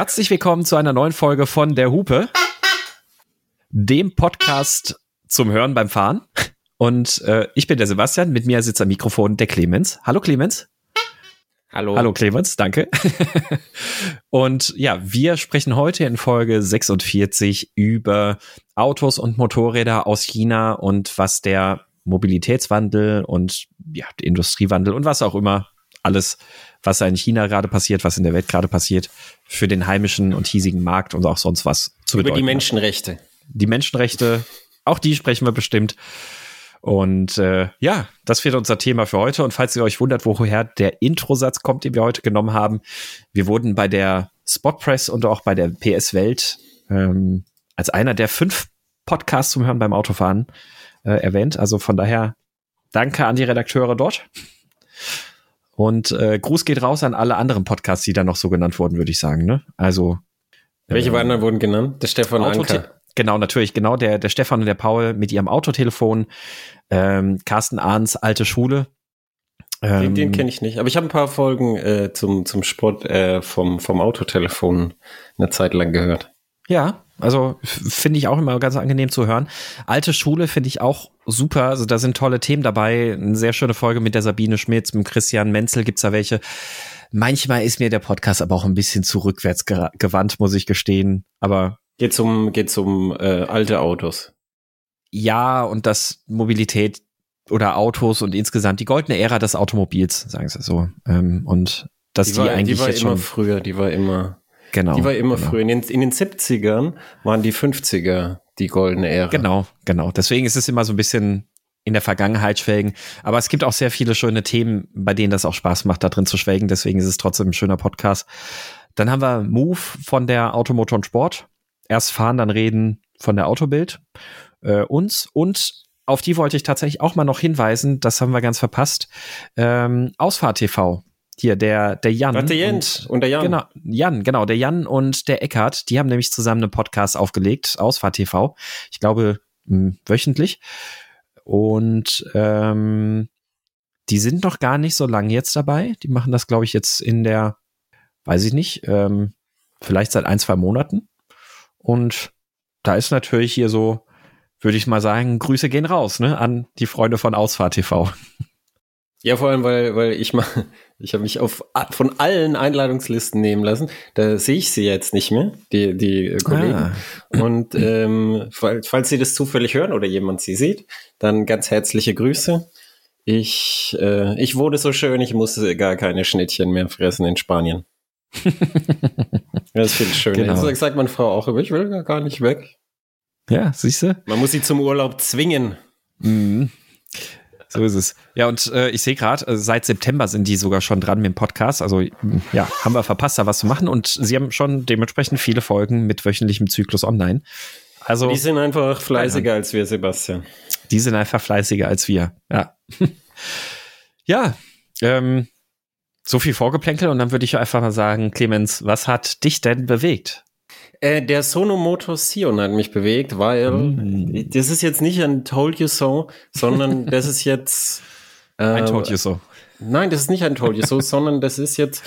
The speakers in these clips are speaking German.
Herzlich willkommen zu einer neuen Folge von Der Hupe, dem Podcast zum Hören beim Fahren. Und äh, ich bin der Sebastian, mit mir sitzt am Mikrofon der Clemens. Hallo Clemens. Hallo. Hallo Clemens, danke. und ja, wir sprechen heute in Folge 46 über Autos und Motorräder aus China und was der Mobilitätswandel und ja, der Industriewandel und was auch immer alles, was in China gerade passiert, was in der Welt gerade passiert, für den heimischen und hiesigen Markt und auch sonst was zu Über die Menschenrechte. Die Menschenrechte, auch die sprechen wir bestimmt. Und äh, ja, das wird unser Thema für heute. Und falls ihr euch wundert, woher der Introsatz kommt, den wir heute genommen haben, wir wurden bei der Spotpress und auch bei der PS Welt ähm, als einer der fünf Podcasts zum Hören beim Autofahren äh, erwähnt. Also von daher danke an die Redakteure dort. Und äh, Gruß geht raus an alle anderen Podcasts, die da noch so genannt wurden, würde ich sagen. Ne? Also welche äh, anderen wurden genannt? Der Stefan Anker. Genau, natürlich, genau, der, der Stefan und der Paul mit ihrem Autotelefon, ähm, Carsten Ahns alte Schule. Ähm, den, den kenne ich nicht, aber ich habe ein paar Folgen äh, zum, zum Sport äh, vom, vom Autotelefon eine Zeit lang gehört. Ja, also finde ich auch immer ganz angenehm zu hören. Alte Schule finde ich auch super. Also da sind tolle Themen dabei. Eine sehr schöne Folge mit der Sabine Schmitz, mit Christian Menzel gibt's da welche. Manchmal ist mir der Podcast aber auch ein bisschen zu rückwärts gewandt, muss ich gestehen. Aber geht um geht's um äh, alte Autos. Ja und das Mobilität oder Autos und insgesamt die goldene Ära des Automobils, sagen Sie so. Ähm, und dass die, war, die eigentlich die war jetzt immer schon früher, die war immer Genau. Die war immer genau. früher. In den, in den 70ern waren die 50er die goldene Ära. Genau, genau. Deswegen ist es immer so ein bisschen in der Vergangenheit schwelgen. Aber es gibt auch sehr viele schöne Themen, bei denen das auch Spaß macht, da drin zu schwelgen. Deswegen ist es trotzdem ein schöner Podcast. Dann haben wir Move von der Automotor und Sport. Erst fahren, dann reden von der Autobild. Äh, uns und auf die wollte ich tatsächlich auch mal noch hinweisen, das haben wir ganz verpasst. Ähm, Ausfahrt TV hier der der Jan Warte, Jens und, und, der Jan. Genau, Jan, genau, der Jan und der Eckart, die haben nämlich zusammen einen Podcast aufgelegt, Ausfahrt TV. Ich glaube mh, wöchentlich. Und ähm, die sind noch gar nicht so lange jetzt dabei. Die machen das, glaube ich, jetzt in der, weiß ich nicht, ähm, vielleicht seit ein, zwei Monaten. Und da ist natürlich hier so, würde ich mal sagen, Grüße gehen raus, ne, an die Freunde von Ausfahrt TV. Ja, vor allem, weil, weil ich mal, ich habe mich auf von allen Einladungslisten nehmen lassen. Da sehe ich sie jetzt nicht mehr, die, die äh, Kollegen. Ah. Und ähm, falls, falls Sie das zufällig hören oder jemand sie sieht, dann ganz herzliche Grüße. Ich, äh, ich wurde so schön, ich musste gar keine Schnittchen mehr fressen in Spanien. das finde ich schön. Genau. Jetzt sagt meine Frau auch, ich will gar nicht weg. Ja, siehst du? Man muss sie zum Urlaub zwingen. Mhm. So ist es. Ja, und äh, ich sehe gerade, äh, seit September sind die sogar schon dran mit dem Podcast. Also ja, haben wir verpasst, da was zu machen. Und sie haben schon dementsprechend viele Folgen mit wöchentlichem Zyklus online. Also, die sind einfach fleißiger als wir, Sebastian. Die sind einfach fleißiger als wir, ja. ja, ähm, so viel Vorgeplänkel und dann würde ich einfach mal sagen, Clemens, was hat dich denn bewegt? Äh, der Sonomoto Sion hat mich bewegt, weil mm. das ist jetzt nicht ein Told You So, sondern das ist jetzt. Äh, ein Told You So. Nein, das ist nicht ein Told You So, sondern das ist jetzt.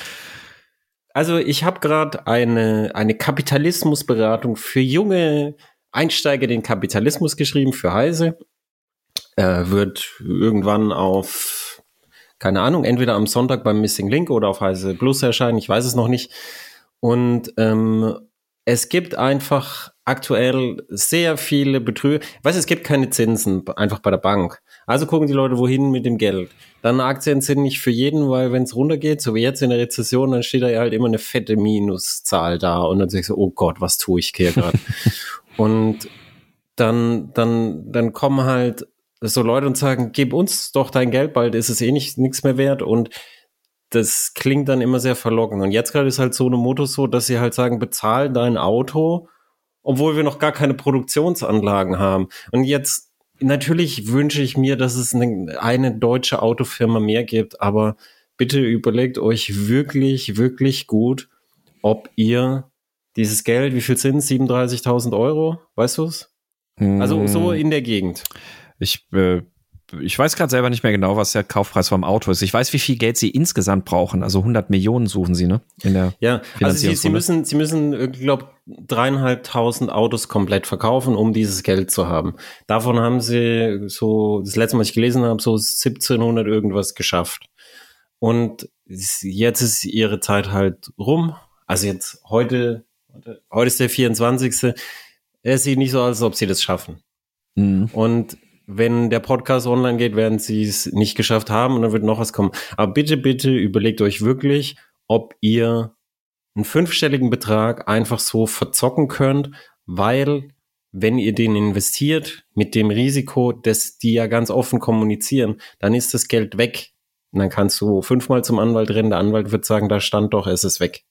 Also ich habe gerade eine, eine Kapitalismusberatung für junge Einsteiger den Kapitalismus geschrieben für Heise. Äh, wird irgendwann auf, keine Ahnung, entweder am Sonntag beim Missing Link oder auf Heise Plus erscheinen, ich weiß es noch nicht. Und ähm, es gibt einfach aktuell sehr viele Betrüger. Weißt es gibt keine Zinsen einfach bei der Bank. Also gucken die Leute, wohin mit dem Geld. Dann Aktien sind nicht für jeden, weil wenn es runtergeht, so wie jetzt in der Rezession, dann steht da ja halt immer eine fette Minuszahl da und dann sagst du, oh Gott, was tue ich hier gerade? und dann, dann, dann kommen halt so Leute und sagen, gib uns doch dein Geld, bald ist es eh nicht nichts mehr wert und das klingt dann immer sehr verlockend. Und jetzt gerade ist halt so eine Moto so, dass sie halt sagen, bezahl dein Auto, obwohl wir noch gar keine Produktionsanlagen haben. Und jetzt, natürlich wünsche ich mir, dass es eine, eine deutsche Autofirma mehr gibt, aber bitte überlegt euch wirklich, wirklich gut, ob ihr dieses Geld, wie viel sind 37.000 Euro? Weißt du es? Also so hm. in der Gegend. Ich äh, ich weiß gerade selber nicht mehr genau, was der Kaufpreis vom Auto ist. Ich weiß, wie viel Geld sie insgesamt brauchen. Also 100 Millionen suchen sie, ne? In der ja, also sie, sie müssen, sie müssen, ich glaube, dreieinhalbtausend Autos komplett verkaufen, um dieses Geld zu haben. Davon haben sie so, das letzte Mal, was ich gelesen habe, so 1700 irgendwas geschafft. Und jetzt ist ihre Zeit halt rum. Also jetzt heute, heute ist der 24. Es sieht nicht so aus, als ob sie das schaffen. Mhm. Und wenn der Podcast online geht, werden sie es nicht geschafft haben und dann wird noch was kommen. Aber bitte, bitte überlegt euch wirklich, ob ihr einen fünfstelligen Betrag einfach so verzocken könnt, weil wenn ihr den investiert mit dem Risiko, dass die ja ganz offen kommunizieren, dann ist das Geld weg. Und dann kannst du fünfmal zum Anwalt rennen, der Anwalt wird sagen, da stand doch, es ist weg.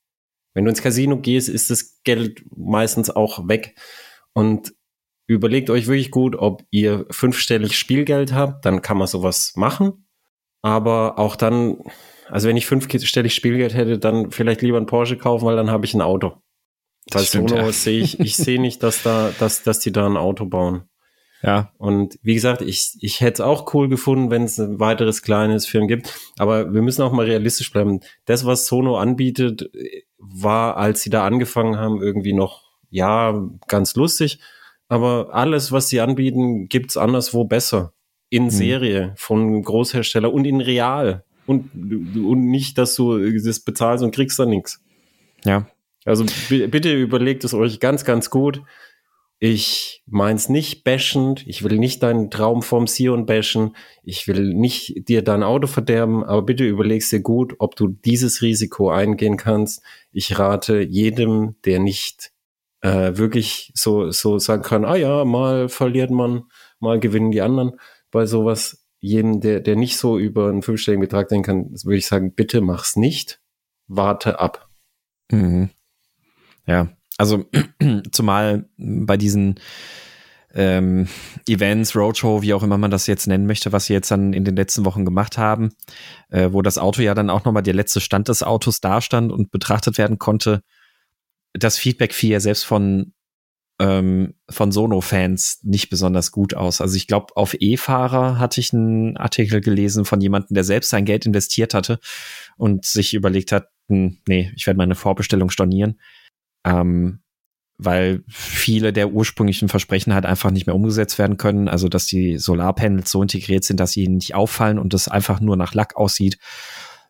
Wenn du ins Casino gehst, ist das Geld meistens auch weg. Und überlegt euch wirklich gut, ob ihr fünfstellig Spielgeld habt, dann kann man sowas machen. Aber auch dann, also wenn ich fünfstellig Spielgeld hätte, dann vielleicht lieber ein Porsche kaufen, weil dann habe ich ein Auto. Bei Sono ja. sehe ich, ich sehe nicht, dass da, dass, dass die da ein Auto bauen. Ja. Und wie gesagt, ich, ich hätte es auch cool gefunden, wenn es ein weiteres kleines Film gibt. Aber wir müssen auch mal realistisch bleiben. Das, was Sono anbietet, war, als sie da angefangen haben, irgendwie noch, ja, ganz lustig aber alles, was sie anbieten, gibt's anderswo besser. In hm. Serie von Großhersteller und in real. Und, und nicht, dass du das bezahlst und kriegst da nichts. Ja. Also bitte überlegt es euch ganz, ganz gut. Ich meins nicht bashend. Ich will nicht deinen Traum vom Sion bashen. Ich will nicht dir dein Auto verderben, aber bitte überlegst dir gut, ob du dieses Risiko eingehen kannst. Ich rate jedem, der nicht äh, wirklich so, so sagen kann, ah ja, mal verliert man, mal gewinnen die anderen. Bei sowas, jedem, der, der nicht so über einen fünfstelligen Betrag denken kann, würde ich sagen, bitte mach's nicht, warte ab. Mhm. Ja, also zumal bei diesen ähm, Events, Roadshow, wie auch immer man das jetzt nennen möchte, was sie jetzt dann in den letzten Wochen gemacht haben, äh, wo das Auto ja dann auch nochmal der letzte Stand des Autos dastand und betrachtet werden konnte, das Feedback fiel ja selbst von ähm, von Sono-Fans nicht besonders gut aus. Also ich glaube, auf E-Fahrer hatte ich einen Artikel gelesen von jemandem, der selbst sein Geld investiert hatte und sich überlegt hat, hm, nee, ich werde meine Vorbestellung stornieren. Ähm, weil viele der ursprünglichen Versprechen halt einfach nicht mehr umgesetzt werden können. Also, dass die Solarpanels so integriert sind, dass sie nicht auffallen und es einfach nur nach Lack aussieht,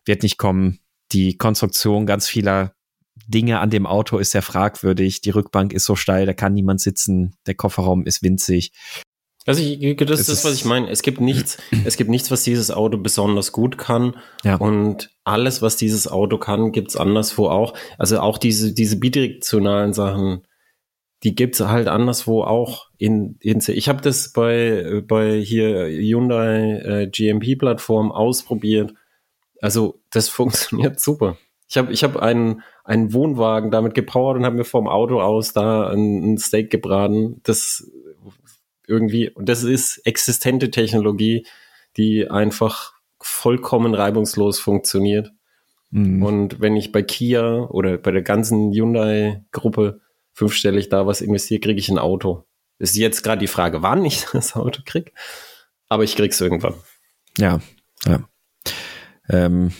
wird nicht kommen. Die Konstruktion ganz vieler Dinge an dem Auto ist sehr fragwürdig. Die Rückbank ist so steil, da kann niemand sitzen. Der Kofferraum ist winzig. Also ich, das ist das, was ich meine. Es gibt nichts, es gibt nichts, was dieses Auto besonders gut kann. Ja. Und alles, was dieses Auto kann, gibt's anderswo auch. Also auch diese, diese bidirektionalen Sachen, die gibt's halt anderswo auch in, in ich habe das bei, bei hier Hyundai äh, GMP-Plattform ausprobiert. Also das funktioniert super. Ich habe ich hab einen, einen Wohnwagen damit gepowert und habe mir vom Auto aus da ein, ein Steak gebraten. Das irgendwie, und das ist existente Technologie, die einfach vollkommen reibungslos funktioniert. Mhm. Und wenn ich bei Kia oder bei der ganzen Hyundai-Gruppe fünfstellig da was investiere, kriege ich ein Auto. Ist jetzt gerade die Frage, wann ich das Auto krieg, aber ich krieg's irgendwann. Ja, ja. Ähm,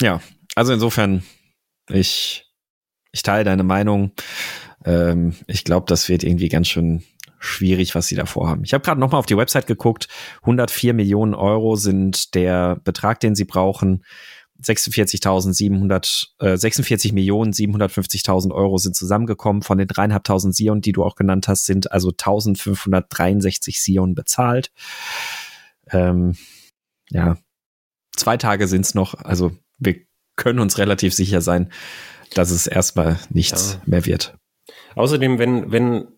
ja, also insofern, ich, ich teile deine Meinung. Ähm, ich glaube, das wird irgendwie ganz schön schwierig, was sie da vorhaben. Ich habe gerade noch mal auf die Website geguckt. 104 Millionen Euro sind der Betrag, den sie brauchen. 46.700, äh, 46 Millionen 750.000 Euro sind zusammengekommen. Von den dreieinhalbtausend Sion, die du auch genannt hast, sind also 1563 Sion bezahlt. Ähm, ja, zwei Tage sind's noch. Also wir können uns relativ sicher sein, dass es erstmal nichts ja. mehr wird. Außerdem, wenn, wenn,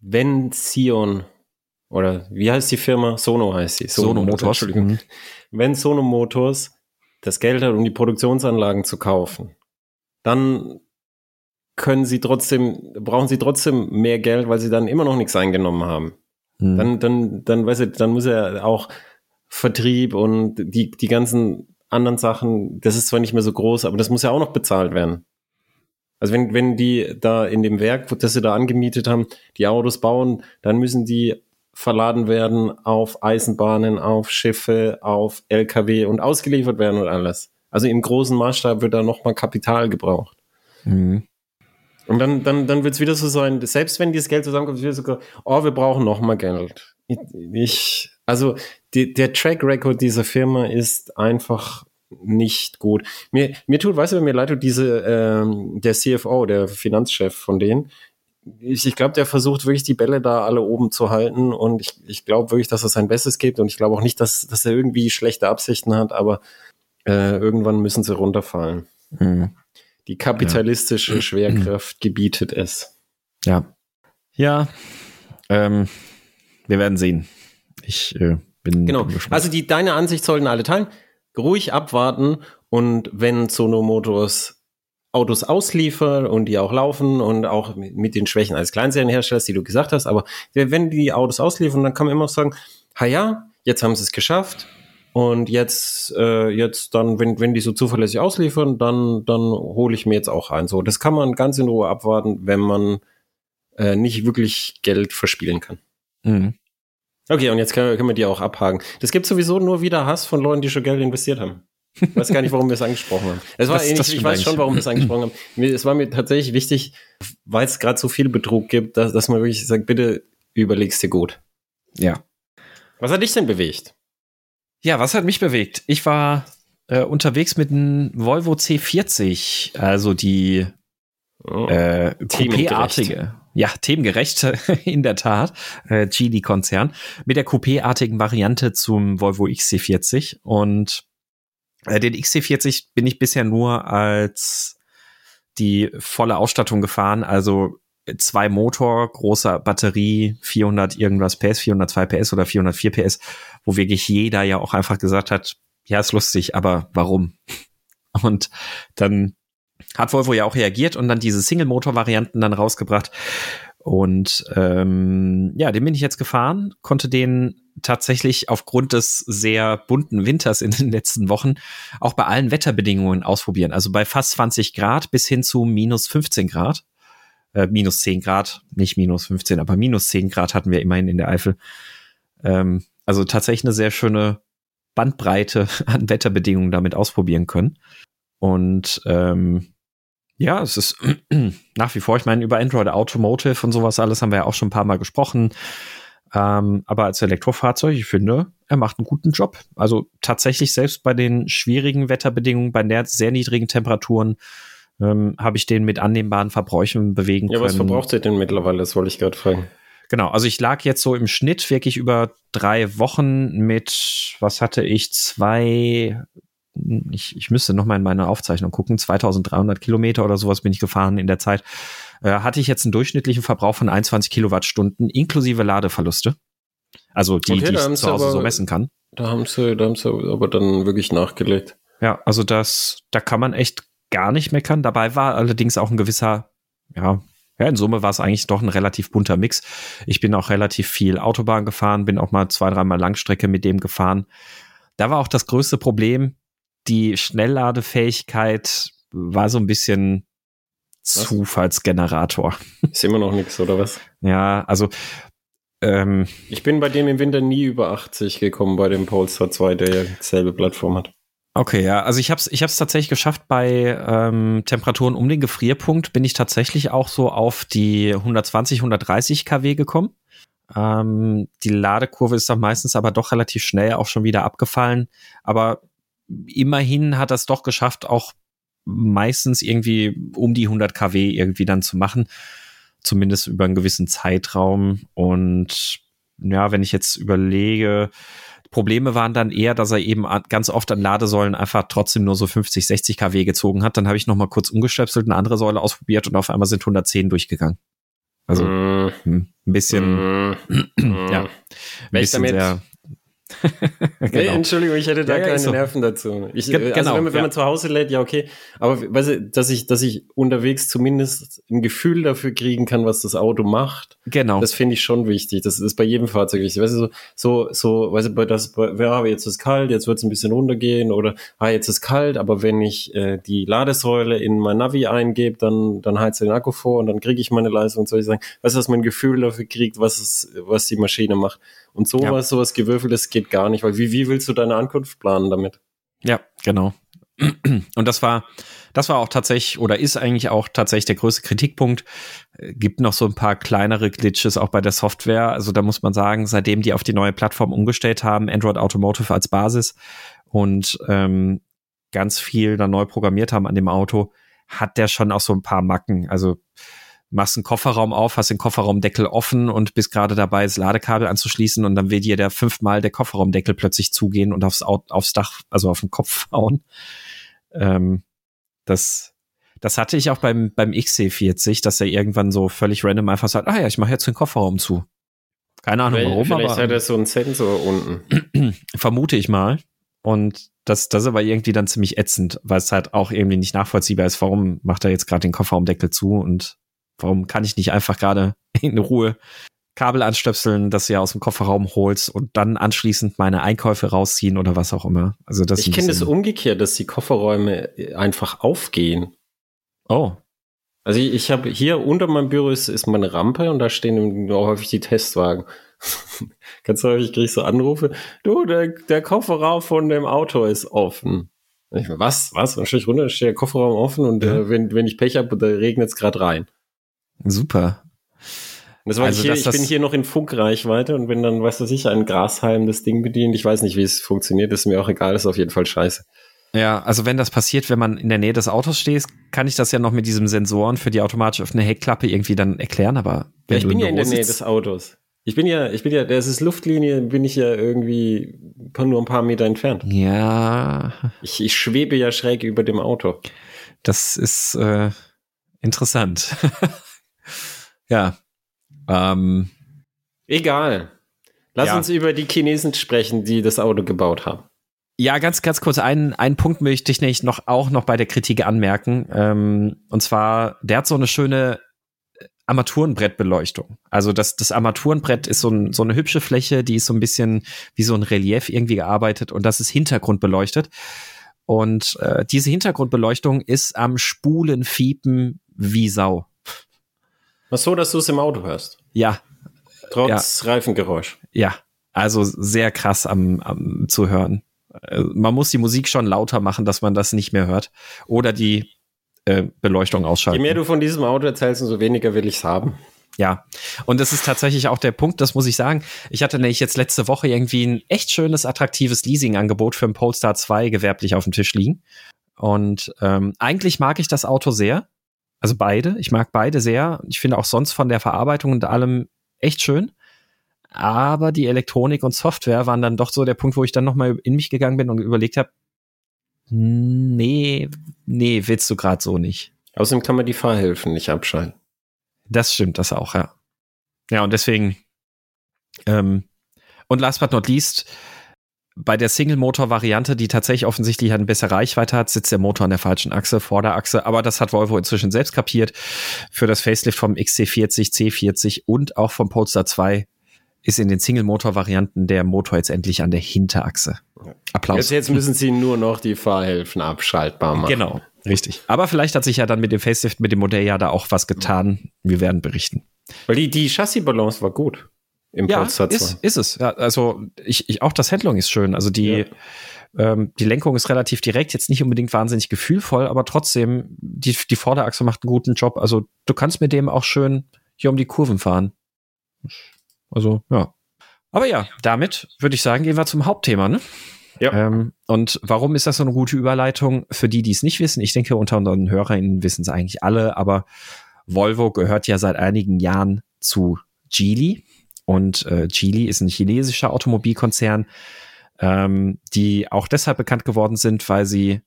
wenn Sion oder wie heißt die Firma? Sono heißt sie. Sono, Sono Motors. Entschuldigung. Mhm. Wenn Sono Motors das Geld hat, um die Produktionsanlagen zu kaufen, dann können sie trotzdem, brauchen sie trotzdem mehr Geld, weil sie dann immer noch nichts eingenommen haben. Mhm. Dann, dann, dann, weißt du, dann muss er auch Vertrieb und die, die ganzen anderen Sachen, das ist zwar nicht mehr so groß, aber das muss ja auch noch bezahlt werden. Also wenn, wenn die da in dem Werk, das sie da angemietet haben, die Autos bauen, dann müssen die verladen werden auf Eisenbahnen, auf Schiffe, auf LKW und ausgeliefert werden und alles. Also im großen Maßstab wird da nochmal Kapital gebraucht. Mhm. Und dann, dann, dann wird es wieder so sein, selbst wenn dieses Geld zusammenkommt, wird es sogar, oh, wir brauchen nochmal Geld. Ich, also die, der Track Record dieser Firma ist einfach nicht gut. Mir, mir tut, weißt du, mir leid tut diese, ähm, der CFO, der Finanzchef von denen, ich, ich glaube, der versucht wirklich die Bälle da alle oben zu halten und ich, ich glaube wirklich, dass er sein Bestes gibt und ich glaube auch nicht, dass, dass er irgendwie schlechte Absichten hat, aber äh, irgendwann müssen sie runterfallen. Mhm. Die kapitalistische ja. Schwerkraft gebietet es. Ja. Ja. Ähm, wir werden sehen. Ich äh, bin. Genau. Bin also die deine Ansicht sollten alle teilen. Ruhig abwarten und wenn Sono Motors Autos ausliefern und die auch laufen und auch mit den Schwächen als Kleinserienherstellers, die du gesagt hast, aber wenn die Autos ausliefern, dann kann man immer sagen, ha ja, jetzt haben sie es geschafft, und jetzt, äh, jetzt dann, wenn, wenn die so zuverlässig ausliefern, dann, dann hole ich mir jetzt auch ein. So, das kann man ganz in Ruhe abwarten, wenn man äh, nicht wirklich Geld verspielen kann. Mhm. Okay, und jetzt können, können wir die auch abhaken. Das gibt sowieso nur wieder Hass von Leuten, die schon Geld investiert haben. Ich weiß gar nicht, warum wir es angesprochen haben. Es war das, das ich weiß schon, warum wir es angesprochen haben. Es war mir tatsächlich wichtig, weil es gerade so viel Betrug gibt, dass, dass man wirklich sagt, bitte überlegst dir gut. Ja. Was hat dich denn bewegt? Ja, was hat mich bewegt? Ich war äh, unterwegs mit einem Volvo C40, also die oh, äh, Coupé-artige. Ja, themengerecht, in der Tat, äh, Geely-Konzern, mit der Coupé-artigen Variante zum Volvo XC40. Und äh, den XC40 bin ich bisher nur als die volle Ausstattung gefahren, also zwei Motor, großer Batterie, 400 irgendwas PS, 402 PS oder 404 PS, wo wirklich jeder ja auch einfach gesagt hat, ja, ist lustig, aber warum? Und dann hat Volvo ja auch reagiert und dann diese Single-Motor-Varianten dann rausgebracht. Und ähm, ja, den bin ich jetzt gefahren, konnte den tatsächlich aufgrund des sehr bunten Winters in den letzten Wochen auch bei allen Wetterbedingungen ausprobieren. Also bei fast 20 Grad bis hin zu minus 15 Grad äh, minus 10 Grad, nicht minus 15, aber minus 10 Grad hatten wir immerhin in der Eifel. Ähm, also tatsächlich eine sehr schöne Bandbreite an Wetterbedingungen damit ausprobieren können. Und ähm, ja, es ist nach wie vor, ich meine, über Android Automotive und sowas alles haben wir ja auch schon ein paar Mal gesprochen. Ähm, aber als Elektrofahrzeug, ich finde, er macht einen guten Job. Also tatsächlich selbst bei den schwierigen Wetterbedingungen, bei sehr niedrigen Temperaturen, ähm, habe ich den mit annehmbaren Verbräuchen bewegen können. Ja, was verbraucht ihr denn mittlerweile? Das wollte ich gerade fragen. Genau, also ich lag jetzt so im Schnitt wirklich über drei Wochen mit, was hatte ich, zwei, ich, ich müsste noch mal in meine Aufzeichnung gucken, 2300 Kilometer oder sowas bin ich gefahren in der Zeit. Äh, hatte ich jetzt einen durchschnittlichen Verbrauch von 21 Kilowattstunden inklusive Ladeverluste. Also die, okay, die ich zu Hause aber, so messen kann. Da haben sie, da haben sie aber dann wirklich nachgelegt. Ja, also das, da kann man echt gar nicht meckern. Dabei war allerdings auch ein gewisser, ja, ja, in Summe war es eigentlich doch ein relativ bunter Mix. Ich bin auch relativ viel Autobahn gefahren, bin auch mal zwei, dreimal Langstrecke mit dem gefahren. Da war auch das größte Problem, die Schnellladefähigkeit war so ein bisschen was? Zufallsgenerator. Ist immer noch nichts, oder was? Ja, also ähm, ich bin bei dem im Winter nie über 80 gekommen bei dem Polestar 2, der ja dieselbe Plattform hat. Okay, ja, also ich habe es ich hab's tatsächlich geschafft, bei ähm, Temperaturen um den Gefrierpunkt bin ich tatsächlich auch so auf die 120, 130 kW gekommen. Ähm, die Ladekurve ist dann meistens aber doch relativ schnell auch schon wieder abgefallen. Aber immerhin hat das doch geschafft, auch meistens irgendwie um die 100 kW irgendwie dann zu machen. Zumindest über einen gewissen Zeitraum. Und ja, wenn ich jetzt überlege, Probleme waren dann eher, dass er eben ganz oft an Ladesäulen einfach trotzdem nur so 50, 60 kW gezogen hat. Dann habe ich noch mal kurz umgestöpselt, eine andere Säule ausprobiert und auf einmal sind 110 durchgegangen. Also mm. ein bisschen, mm. ja, ein bisschen damit, sehr genau. nee, Entschuldigung, ich hätte da ja, ja, keine so. Nerven dazu. Ich, Ge also genau, wenn, man, wenn man zu Hause lädt, ja okay. Aber weißt du, dass ich, dass ich unterwegs zumindest ein Gefühl dafür kriegen kann, was das Auto macht. Genau. Das finde ich schon wichtig. Das ist bei jedem Fahrzeug wichtig. Weißt du, so, so, so weißt du, bei das, ja, jetzt ist kalt, jetzt wird es ein bisschen runtergehen oder ah, jetzt ist kalt, aber wenn ich äh, die Ladesäule in mein Navi eingebe, dann, dann heizt den Akku vor und dann kriege ich meine Leistung und soll ich sagen, weißt du, dass man ein Gefühl dafür kriegt, was es, was die Maschine macht. Und sowas, ja. sowas Gewürfeltes geht gar nicht, weil wie, wie willst du deine Ankunft planen damit? Ja, genau. Und das war, das war auch tatsächlich oder ist eigentlich auch tatsächlich der größte Kritikpunkt. Äh, gibt noch so ein paar kleinere Glitches auch bei der Software. Also da muss man sagen, seitdem die auf die neue Plattform umgestellt haben, Android Automotive als Basis und ähm, ganz viel da neu programmiert haben an dem Auto, hat der schon auch so ein paar Macken. Also machst einen Kofferraum auf, hast den Kofferraumdeckel offen und bist gerade dabei, das Ladekabel anzuschließen und dann will dir der fünfmal der Kofferraumdeckel plötzlich zugehen und aufs, aufs Dach, also auf den Kopf hauen. Ähm, das, das hatte ich auch beim, beim XC40, dass er irgendwann so völlig random einfach sagt, ah ja, ich mache jetzt den Kofferraum zu. Keine Ahnung warum, Vielleicht aber. hat er so einen Sensor unten. Vermute ich mal. Und das, das ist aber irgendwie dann ziemlich ätzend, weil es halt auch irgendwie nicht nachvollziehbar ist, warum macht er jetzt gerade den Kofferraumdeckel zu und warum kann ich nicht einfach gerade in Ruhe Kabel anstöpseln, das ja aus dem Kofferraum holst und dann anschließend meine Einkäufe rausziehen oder was auch immer. Also das ich kenne das umgekehrt, dass die Kofferräume einfach aufgehen. Oh. Also ich, ich habe hier unter meinem Büro ist, ist meine Rampe und da stehen auch häufig die Testwagen. Ganz häufig kriege ich so Anrufe. Du, der, der Kofferraum von dem Auto ist offen. Ich, was? Was? Dann stehe ich runter, steht der Kofferraum offen und ja. äh, wenn, wenn ich Pech habe, da regnet es gerade rein. Super. Das war also, hier, ich bin hier noch in Funkreichweite und wenn dann, weißt du sicher, ein Grashalm das Ding bedient, ich weiß nicht, wie es funktioniert, ist mir auch egal, ist auf jeden Fall scheiße. Ja, also wenn das passiert, wenn man in der Nähe des Autos steht, kann ich das ja noch mit diesem Sensoren für die automatisch offene Heckklappe irgendwie dann erklären, aber ja, ich bin ja in der Nähe des Autos. Ich bin ja, ich bin ja, das ist Luftlinie, bin ich ja irgendwie nur ein paar Meter entfernt. Ja. Ich, ich schwebe ja schräg über dem Auto. Das ist äh, interessant. ja. Ähm, Egal. Lass ja. uns über die Chinesen sprechen, die das Auto gebaut haben. Ja, ganz, ganz kurz, einen, einen Punkt möchte ich nicht noch auch noch bei der Kritik anmerken. Ähm, und zwar, der hat so eine schöne Armaturenbrettbeleuchtung. Also das, das Armaturenbrett ist so, ein, so eine hübsche Fläche, die ist so ein bisschen wie so ein Relief irgendwie gearbeitet und das ist hintergrundbeleuchtet. Und äh, diese Hintergrundbeleuchtung ist am Spulen fiepen wie Sau. Ach so, dass du es im Auto hörst. Ja. Trotz ja. Reifengeräusch. Ja, also sehr krass am, am zu hören. Äh, man muss die Musik schon lauter machen, dass man das nicht mehr hört. Oder die äh, Beleuchtung ausschalten. Je mehr du von diesem Auto erzählst, umso weniger will ich's haben. Ja, und das ist tatsächlich auch der Punkt, das muss ich sagen. Ich hatte nämlich jetzt letzte Woche irgendwie ein echt schönes, attraktives Leasing-Angebot für ein Polestar 2 gewerblich auf dem Tisch liegen. Und ähm, eigentlich mag ich das Auto sehr. Also beide. Ich mag beide sehr. Ich finde auch sonst von der Verarbeitung und allem echt schön. Aber die Elektronik und Software waren dann doch so der Punkt, wo ich dann nochmal in mich gegangen bin und überlegt habe, nee, nee, willst du gerade so nicht. Außerdem kann man die Fahrhilfen nicht abschalten. Das stimmt, das auch, ja. Ja, und deswegen, ähm, und last but not least, bei der Single-Motor-Variante, die tatsächlich offensichtlich eine bessere Reichweite hat, sitzt der Motor an der falschen Achse, Vorderachse. Aber das hat Volvo inzwischen selbst kapiert. Für das Facelift vom XC40, C40 und auch vom Polestar 2 ist in den Single-Motor-Varianten der Motor jetzt endlich an der Hinterachse. Applaus. Jetzt, jetzt müssen sie nur noch die Fahrhilfen abschaltbar machen. Genau, richtig. Aber vielleicht hat sich ja dann mit dem Facelift, mit dem Modell ja da auch was getan. Wir werden berichten. Weil die, die Chassis-Balance war gut im ja, Polestar 2. Ist, ist es. Ja, also ich, ich, auch das Handling ist schön. Also die, ja. ähm, die Lenkung ist relativ direkt, jetzt nicht unbedingt wahnsinnig gefühlvoll, aber trotzdem, die, die Vorderachse macht einen guten Job. Also du kannst mit dem auch schön hier um die Kurven fahren. Also, ja. Aber ja, damit würde ich sagen, gehen wir zum Hauptthema, ne? Ja. Ähm, und warum ist das so eine gute Überleitung? Für die, die es nicht wissen, ich denke, unter unseren HörerInnen wissen es eigentlich alle, aber Volvo gehört ja seit einigen Jahren zu Geely. Und äh, Geely ist ein chinesischer Automobilkonzern, ähm, die auch deshalb bekannt geworden sind, weil sie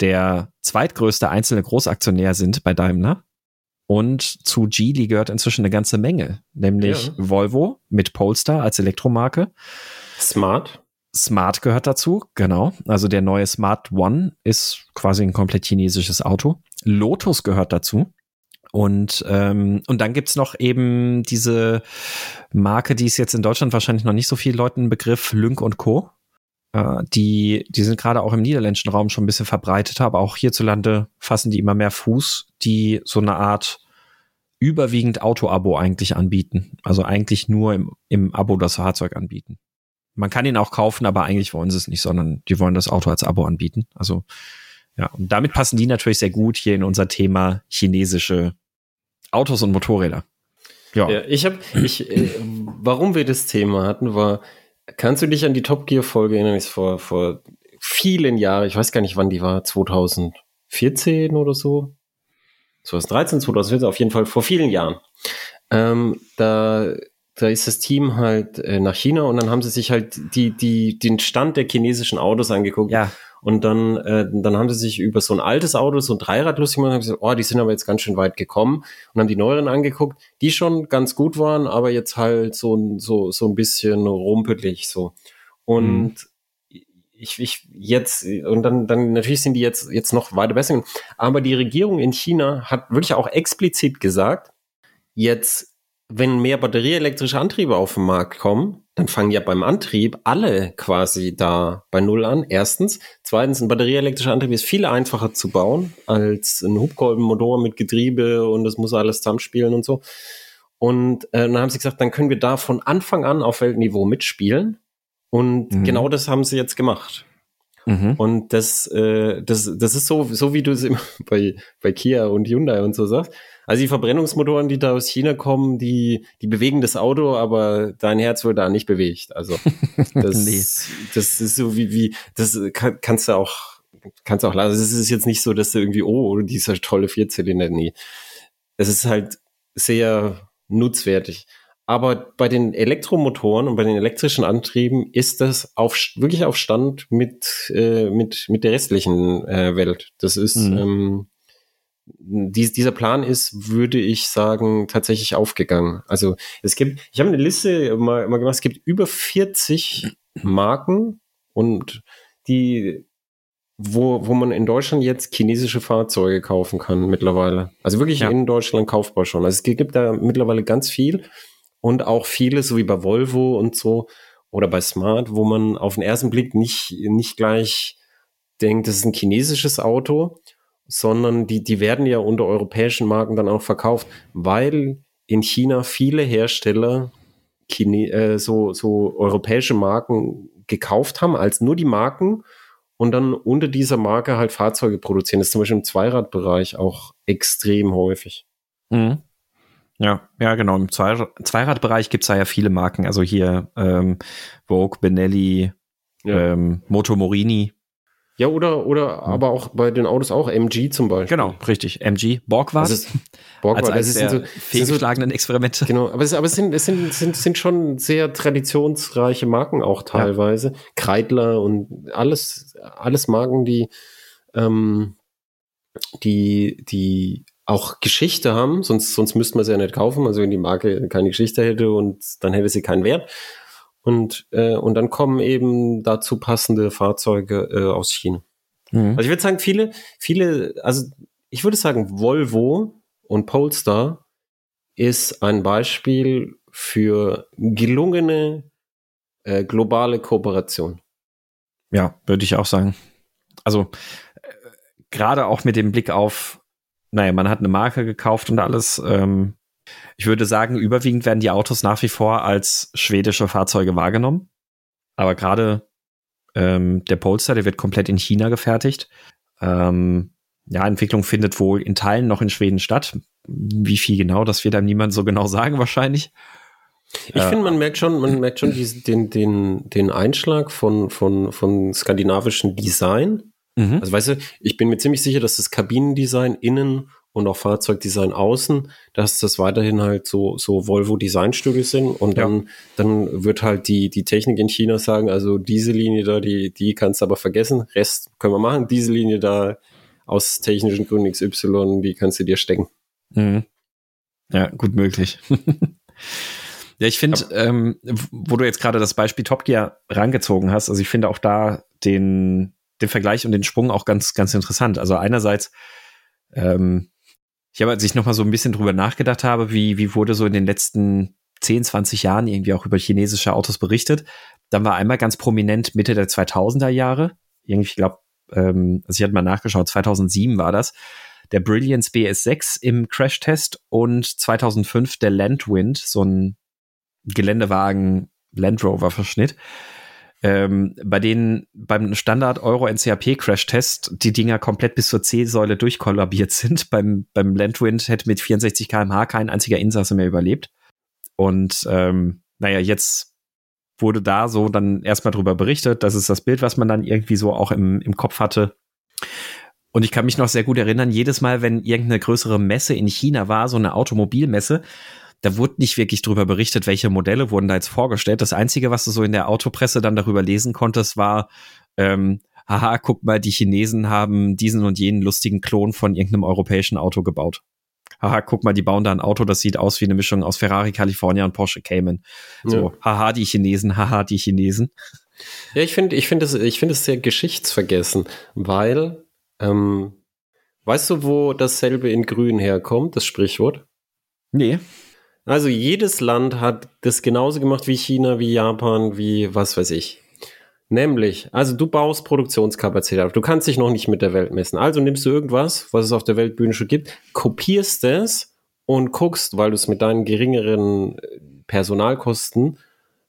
der zweitgrößte einzelne Großaktionär sind bei Daimler. Und zu Geely gehört inzwischen eine ganze Menge, nämlich ja. Volvo mit Polestar als Elektromarke. Smart. Smart gehört dazu, genau. Also der neue Smart One ist quasi ein komplett chinesisches Auto. Lotus gehört dazu. Und, ähm, und dann gibt's noch eben diese Marke, die ist jetzt in Deutschland wahrscheinlich noch nicht so vielen Leuten ein Begriff, Lynk und Co. Äh, die, die sind gerade auch im niederländischen Raum schon ein bisschen verbreitet, aber auch hierzulande fassen die immer mehr Fuß, die so eine Art überwiegend Auto-Abo eigentlich anbieten. Also eigentlich nur im, im Abo das Fahrzeug anbieten. Man kann ihn auch kaufen, aber eigentlich wollen sie es nicht, sondern die wollen das Auto als Abo anbieten. Also ja, und damit passen die natürlich sehr gut hier in unser Thema chinesische Autos und Motorräder. Ja, ja ich habe, ich, äh, warum wir das Thema hatten, war, kannst du dich an die Top Gear Folge erinnern? Ist vor, vor vielen Jahren, ich weiß gar nicht, wann die war, 2014 oder so? 2013, 2014, auf jeden Fall vor vielen Jahren. Ähm, da, da ist das Team halt äh, nach China und dann haben sie sich halt die, die, den Stand der chinesischen Autos angeguckt. Ja. Und dann, äh, dann haben sie sich über so ein altes Auto, so ein Dreirad lustig gemacht und haben gesagt, oh, die sind aber jetzt ganz schön weit gekommen und haben die neueren angeguckt, die schon ganz gut waren, aber jetzt halt so, so, so ein bisschen rumpelig so. Und mhm. ich, ich jetzt, und dann, dann natürlich sind die jetzt, jetzt noch weiter besser. Aber die Regierung in China hat wirklich auch explizit gesagt, jetzt wenn mehr batterieelektrische Antriebe auf den Markt kommen, dann fangen ja beim Antrieb alle quasi da bei Null an. Erstens. Zweitens, ein batterieelektrischer Antrieb ist viel einfacher zu bauen als ein Hubkolbenmotor mit Getriebe und das muss alles zusammenspielen und so. Und äh, dann haben sie gesagt, dann können wir da von Anfang an auf Weltniveau mitspielen. Und mhm. genau das haben sie jetzt gemacht. Mhm. Und das, äh, das, das ist so, so wie du es immer bei, bei Kia und Hyundai und so sagst. Also die Verbrennungsmotoren, die da aus China kommen, die, die bewegen das Auto, aber dein Herz wird da nicht bewegt. Also das, nee. das ist so wie, wie das kann, kannst du auch, kannst du auch lassen. Also es ist jetzt nicht so, dass du irgendwie, oh, dieser tolle Vierzylinder, nee. Es ist halt sehr nutzwertig. Aber bei den Elektromotoren und bei den elektrischen Antrieben ist das auf, wirklich auf Stand mit, äh, mit, mit der restlichen äh, Welt. Das ist, mhm. ähm, dies, dieser Plan ist, würde ich sagen, tatsächlich aufgegangen. Also es gibt, ich habe eine Liste mal, mal gemacht, es gibt über 40 Marken und die, wo, wo man in Deutschland jetzt chinesische Fahrzeuge kaufen kann mittlerweile. Also wirklich ja. in Deutschland kaufbar schon. Also es gibt da mittlerweile ganz viel und auch viele, so wie bei Volvo und so oder bei Smart, wo man auf den ersten Blick nicht, nicht gleich denkt, das ist ein chinesisches Auto, sondern die, die werden ja unter europäischen Marken dann auch verkauft, weil in China viele Hersteller Chine äh, so, so europäische Marken gekauft haben, als nur die Marken und dann unter dieser Marke halt Fahrzeuge produzieren. Das ist zum Beispiel im Zweiradbereich auch extrem häufig. Mhm. Ja, ja, genau. Im Zweiradbereich gibt es da ja viele Marken. Also hier ähm, Vogue, Benelli, ja. ähm, Moto Morini. Ja, oder, oder mhm. aber auch bei den Autos auch, MG zum Beispiel. Genau, richtig. MG, Borgward. Das ist, Borgward, also das sind so fehlgeschlagenen Experimente. Genau, aber es, aber es, sind, es sind, sind, sind schon sehr traditionsreiche Marken auch teilweise. Ja. Kreidler und alles, alles Marken, die, ähm, die, die auch Geschichte haben, sonst, sonst müsste man sie ja nicht kaufen. Also wenn die Marke keine Geschichte hätte und dann hätte sie keinen Wert. Und, äh, und dann kommen eben dazu passende Fahrzeuge äh, aus China. Mhm. Also ich würde sagen, viele, viele, also ich würde sagen, Volvo und Polestar ist ein Beispiel für gelungene äh, globale Kooperation. Ja, würde ich auch sagen. Also äh, gerade auch mit dem Blick auf naja, man hat eine Marke gekauft und alles. Ähm, ich würde sagen, überwiegend werden die Autos nach wie vor als schwedische Fahrzeuge wahrgenommen. Aber gerade ähm, der Polestar, der wird komplett in China gefertigt. Ähm, ja, Entwicklung findet wohl in Teilen noch in Schweden statt. Wie viel genau, das wird einem niemand so genau sagen wahrscheinlich. Ich äh, finde, man merkt schon, man merkt schon diesen, den, den, den Einschlag von, von, von skandinavischen Design. Mhm. Also weißt du, ich bin mir ziemlich sicher, dass das Kabinendesign innen und auch Fahrzeugdesign außen, dass das weiterhin halt so, so Volvo-Designstücke sind und dann, ja. dann wird halt die, die Technik in China sagen, also diese Linie da, die, die kannst du aber vergessen, Rest können wir machen, diese Linie da aus technischen Gründen XY, die kannst du dir stecken. Mhm. Ja, gut möglich. Ja, ich finde, ähm, wo du jetzt gerade das Beispiel Top Gear rangezogen hast, also ich finde auch da den, den Vergleich und den Sprung auch ganz, ganz interessant. Also einerseits, ähm, ich habe, als ich noch mal so ein bisschen drüber nachgedacht habe, wie, wie wurde so in den letzten 10, 20 Jahren irgendwie auch über chinesische Autos berichtet, dann war einmal ganz prominent Mitte der 2000er Jahre, irgendwie, ich glaube, ähm, also ich hatte mal nachgeschaut, 2007 war das, der Brilliance BS6 im Crashtest und 2005 der Landwind, so ein Geländewagen Land Rover Verschnitt. Ähm, bei denen beim Standard Euro NCAP Crash Test die Dinger komplett bis zur C-Säule durchkollabiert sind. Beim, beim Landwind hätte mit 64 kmh kein einziger Insasse mehr überlebt. Und ähm, naja, jetzt wurde da so dann erstmal drüber berichtet. Das ist das Bild, was man dann irgendwie so auch im, im Kopf hatte. Und ich kann mich noch sehr gut erinnern, jedes Mal, wenn irgendeine größere Messe in China war, so eine Automobilmesse, da wurde nicht wirklich drüber berichtet, welche Modelle wurden da jetzt vorgestellt. Das Einzige, was du so in der Autopresse dann darüber lesen konntest, war, ähm, haha, guck mal, die Chinesen haben diesen und jenen lustigen Klon von irgendeinem europäischen Auto gebaut. Haha, guck mal, die bauen da ein Auto, das sieht aus wie eine Mischung aus Ferrari California und Porsche Cayman. So, ja. haha, die Chinesen, haha, die Chinesen. Ja, ich finde, ich finde es, ich finde es sehr geschichtsvergessen, weil, ähm, weißt du, wo dasselbe in Grün herkommt, das Sprichwort? Nee. Also jedes Land hat das genauso gemacht wie China, wie Japan, wie was weiß ich. Nämlich, also du baust Produktionskapazität auf. Du kannst dich noch nicht mit der Welt messen. Also nimmst du irgendwas, was es auf der Weltbühne schon gibt, kopierst es und guckst, weil du es mit deinen geringeren äh, Personalkosten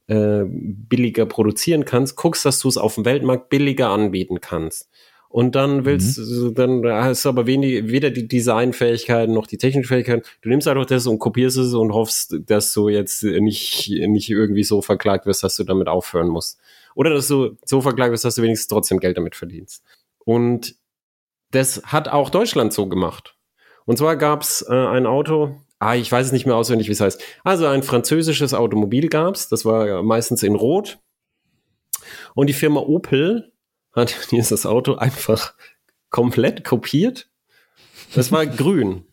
äh, billiger produzieren kannst, guckst, dass du es auf dem Weltmarkt billiger anbieten kannst. Und dann willst mhm. dann hast du aber wenig, weder die Designfähigkeiten noch die technischen Fähigkeiten. Du nimmst einfach das und kopierst es und hoffst, dass du jetzt nicht, nicht irgendwie so verklagt wirst, dass du damit aufhören musst. Oder dass du so verklagt wirst, dass du wenigstens trotzdem Geld damit verdienst. Und das hat auch Deutschland so gemacht. Und zwar gab's äh, ein Auto, ah, ich weiß es nicht mehr auswendig, wie es heißt. Also ein französisches Automobil gab's, das war meistens in Rot. Und die Firma Opel hat dieses Auto einfach komplett kopiert. Das war grün.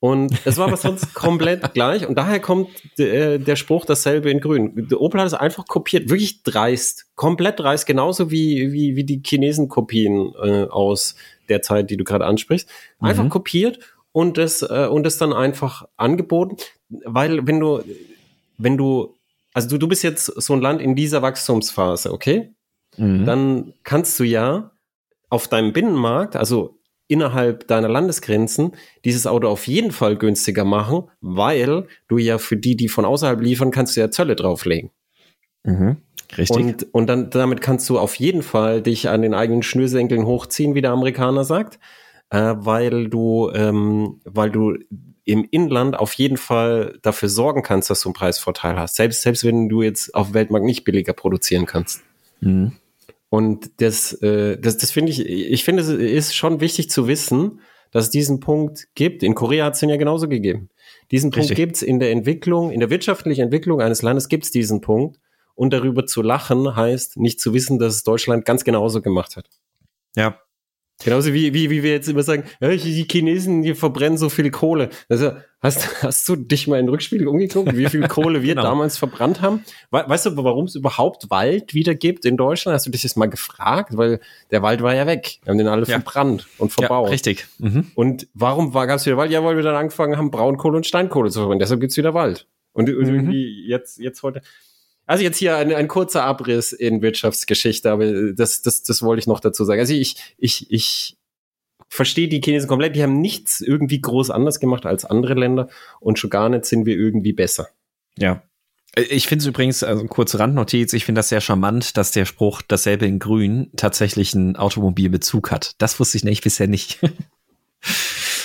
Und es war aber sonst komplett gleich. Und daher kommt äh, der Spruch dasselbe in grün. Der Opel hat es einfach kopiert, wirklich dreist. Komplett dreist, genauso wie, wie, wie die Chinesen Kopien äh, aus der Zeit, die du gerade ansprichst. Einfach mhm. kopiert und das, äh, und das dann einfach angeboten. Weil wenn du, wenn du, also du, du bist jetzt so ein Land in dieser Wachstumsphase, okay? Mhm. dann kannst du ja auf deinem Binnenmarkt, also innerhalb deiner Landesgrenzen, dieses Auto auf jeden Fall günstiger machen, weil du ja für die, die von außerhalb liefern, kannst du ja Zölle drauflegen. Mhm. Richtig. Und, und dann damit kannst du auf jeden Fall dich an den eigenen Schnürsenkeln hochziehen, wie der Amerikaner sagt, äh, weil du, ähm, weil du im Inland auf jeden Fall dafür sorgen kannst, dass du einen Preisvorteil hast. Selbst, selbst wenn du jetzt auf Weltmarkt nicht billiger produzieren kannst. Mhm. Und das, äh, das, das finde ich, ich finde, es ist schon wichtig zu wissen, dass es diesen Punkt gibt. In Korea hat es den ja genauso gegeben. Diesen Richtig. Punkt gibt es in der Entwicklung, in der wirtschaftlichen Entwicklung eines Landes gibt es diesen Punkt. Und darüber zu lachen heißt nicht zu wissen, dass es Deutschland ganz genauso gemacht hat. Ja, Genauso wie, wie, wie wir jetzt immer sagen, ja, die Chinesen, die verbrennen so viel Kohle. Also, hast, hast du dich mal in den Rückspiegel umgeguckt, wie viel Kohle wir genau. damals verbrannt haben? We weißt du, warum es überhaupt Wald wieder gibt in Deutschland? Hast du dich das mal gefragt? Weil der Wald war ja weg. Wir haben den alle ja. verbrannt und verbaut. Ja, richtig. Mhm. Und warum gab es wieder Wald? Ja, weil wir dann angefangen haben, Braunkohle und Steinkohle zu verbrennen. Deshalb gibt's wieder Wald. Und, und mhm. irgendwie jetzt, jetzt heute. Also jetzt hier ein, ein kurzer Abriss in Wirtschaftsgeschichte, aber das, das, das wollte ich noch dazu sagen. Also ich, ich, ich verstehe die Chinesen komplett. Die haben nichts irgendwie groß anders gemacht als andere Länder und schon gar nicht sind wir irgendwie besser. Ja. Ich finde es übrigens, also kurze Randnotiz, ich finde das sehr charmant, dass der Spruch dasselbe in Grün tatsächlich einen Automobilbezug hat. Das wusste ich nämlich bisher nicht.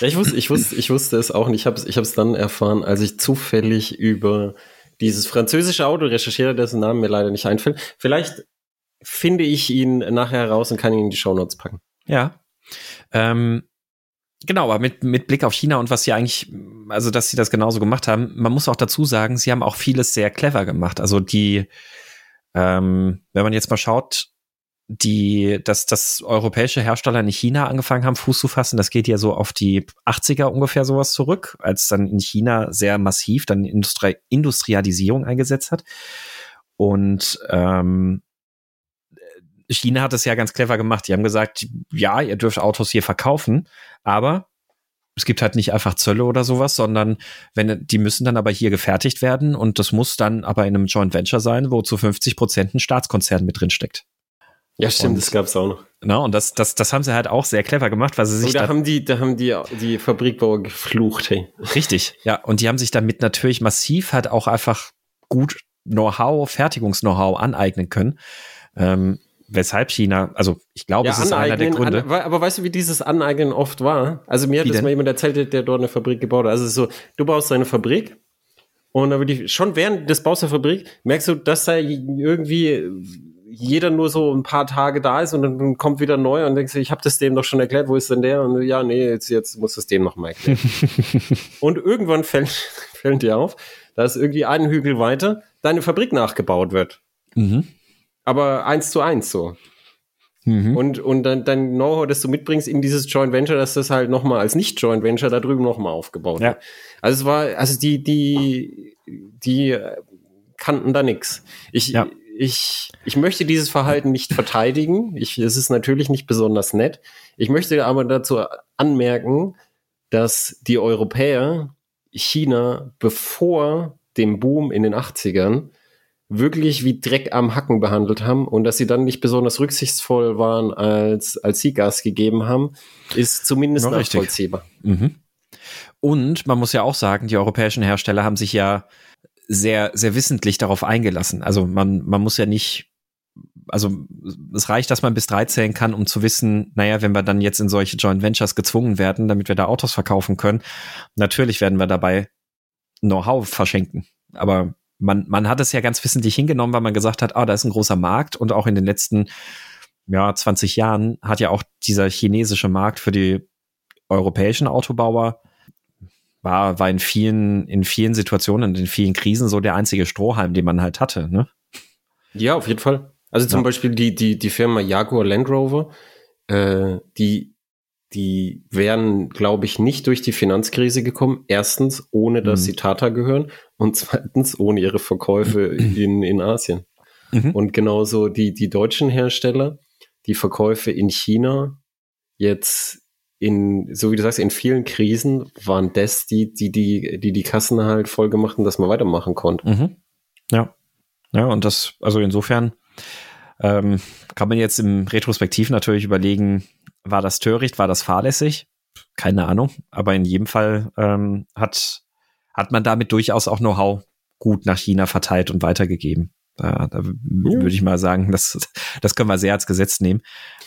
Ja, ich wusste, ich wusste, ich wusste es auch nicht. Ich habe es ich dann erfahren, als ich zufällig über dieses französische Auto recherchiere, dessen Namen mir leider nicht einfällt. Vielleicht finde ich ihn nachher heraus und kann ihn in die Shownotes packen. Ja. Ähm, genau, aber mit, mit Blick auf China und was sie eigentlich, also dass sie das genauso gemacht haben, man muss auch dazu sagen, sie haben auch vieles sehr clever gemacht. Also die, ähm, wenn man jetzt mal schaut, die, dass, dass europäische Hersteller in China angefangen haben, Fuß zu fassen, das geht ja so auf die 80er ungefähr sowas zurück, als dann in China sehr massiv dann Industri Industrialisierung eingesetzt hat. Und ähm, China hat es ja ganz clever gemacht. Die haben gesagt, ja, ihr dürft Autos hier verkaufen, aber es gibt halt nicht einfach Zölle oder sowas, sondern wenn die müssen dann aber hier gefertigt werden und das muss dann aber in einem Joint Venture sein, wo zu 50 Prozent ein Staatskonzern mit drin steckt. Ja, stimmt, und, das gab's auch noch. Na, und das, das, das haben sie halt auch sehr clever gemacht, weil sie sich. Und da haben die, da haben die, die Fabrikbauer geflucht, hey. Richtig, ja. Und die haben sich damit natürlich massiv halt auch einfach gut Know-how, Fertigungs-Know-how aneignen können. Ähm, weshalb China, also ich glaube, ja, es ist einer der Gründe. An, aber weißt du, wie dieses Aneignen oft war? Also mir hat wie das denn? mal jemand erzählt, der dort eine Fabrik gebaut hat. Also so, du baust eine Fabrik und dann würde ich schon während des Baus der Fabrik merkst du, dass da irgendwie jeder nur so ein paar Tage da ist und dann kommt wieder neu und denkst du, ich habe das dem doch schon erklärt, wo ist denn der? Und ja, nee, jetzt, jetzt muss es dem noch mal erklären. und irgendwann fällt, fällt dir auf, dass irgendwie einen Hügel weiter deine Fabrik nachgebaut wird. Mhm. Aber eins zu eins so. Mhm. Und, und dann dein Know-how, das du mitbringst in dieses Joint Venture, dass das halt nochmal als Nicht-Joint Venture da drüben nochmal aufgebaut ja. wird. Also es war, also die, die, die kannten da nix. Ich, ja ich, ich möchte dieses Verhalten nicht verteidigen. Ich, es ist natürlich nicht besonders nett. Ich möchte aber dazu anmerken, dass die Europäer China bevor dem Boom in den 80ern wirklich wie Dreck am Hacken behandelt haben und dass sie dann nicht besonders rücksichtsvoll waren, als, als sie Gas gegeben haben, ist zumindest nachvollziehbar. Mhm. Und man muss ja auch sagen, die europäischen Hersteller haben sich ja sehr, sehr wissentlich darauf eingelassen. Also man, man muss ja nicht, also es reicht, dass man bis drei zählen kann, um zu wissen, naja, wenn wir dann jetzt in solche Joint Ventures gezwungen werden, damit wir da Autos verkaufen können, natürlich werden wir dabei Know-how verschenken. Aber man, man hat es ja ganz wissentlich hingenommen, weil man gesagt hat, ah, da ist ein großer Markt und auch in den letzten ja, 20 Jahren hat ja auch dieser chinesische Markt für die europäischen Autobauer war, war in vielen, in vielen Situationen, in vielen Krisen so der einzige Strohhalm, den man halt hatte, ne? Ja, auf jeden Fall. Also zum ja. Beispiel die, die, die Firma Jaguar Land Rover, äh, die, die wären, glaube ich, nicht durch die Finanzkrise gekommen. Erstens, ohne dass mhm. sie Tata gehören und zweitens, ohne ihre Verkäufe in, in Asien. Mhm. Und genauso die, die deutschen Hersteller, die Verkäufe in China jetzt in, so wie du sagst, in vielen Krisen waren das die, die, die, die, die Kassen halt voll gemacht dass man weitermachen konnte. Mhm. Ja. Ja, und das, also insofern ähm, kann man jetzt im Retrospektiv natürlich überlegen, war das töricht, war das fahrlässig? Keine Ahnung, aber in jedem Fall ähm, hat, hat man damit durchaus auch Know-how gut nach China verteilt und weitergegeben. Da, da würde ich mal sagen, das, das können wir sehr als Gesetz nehmen.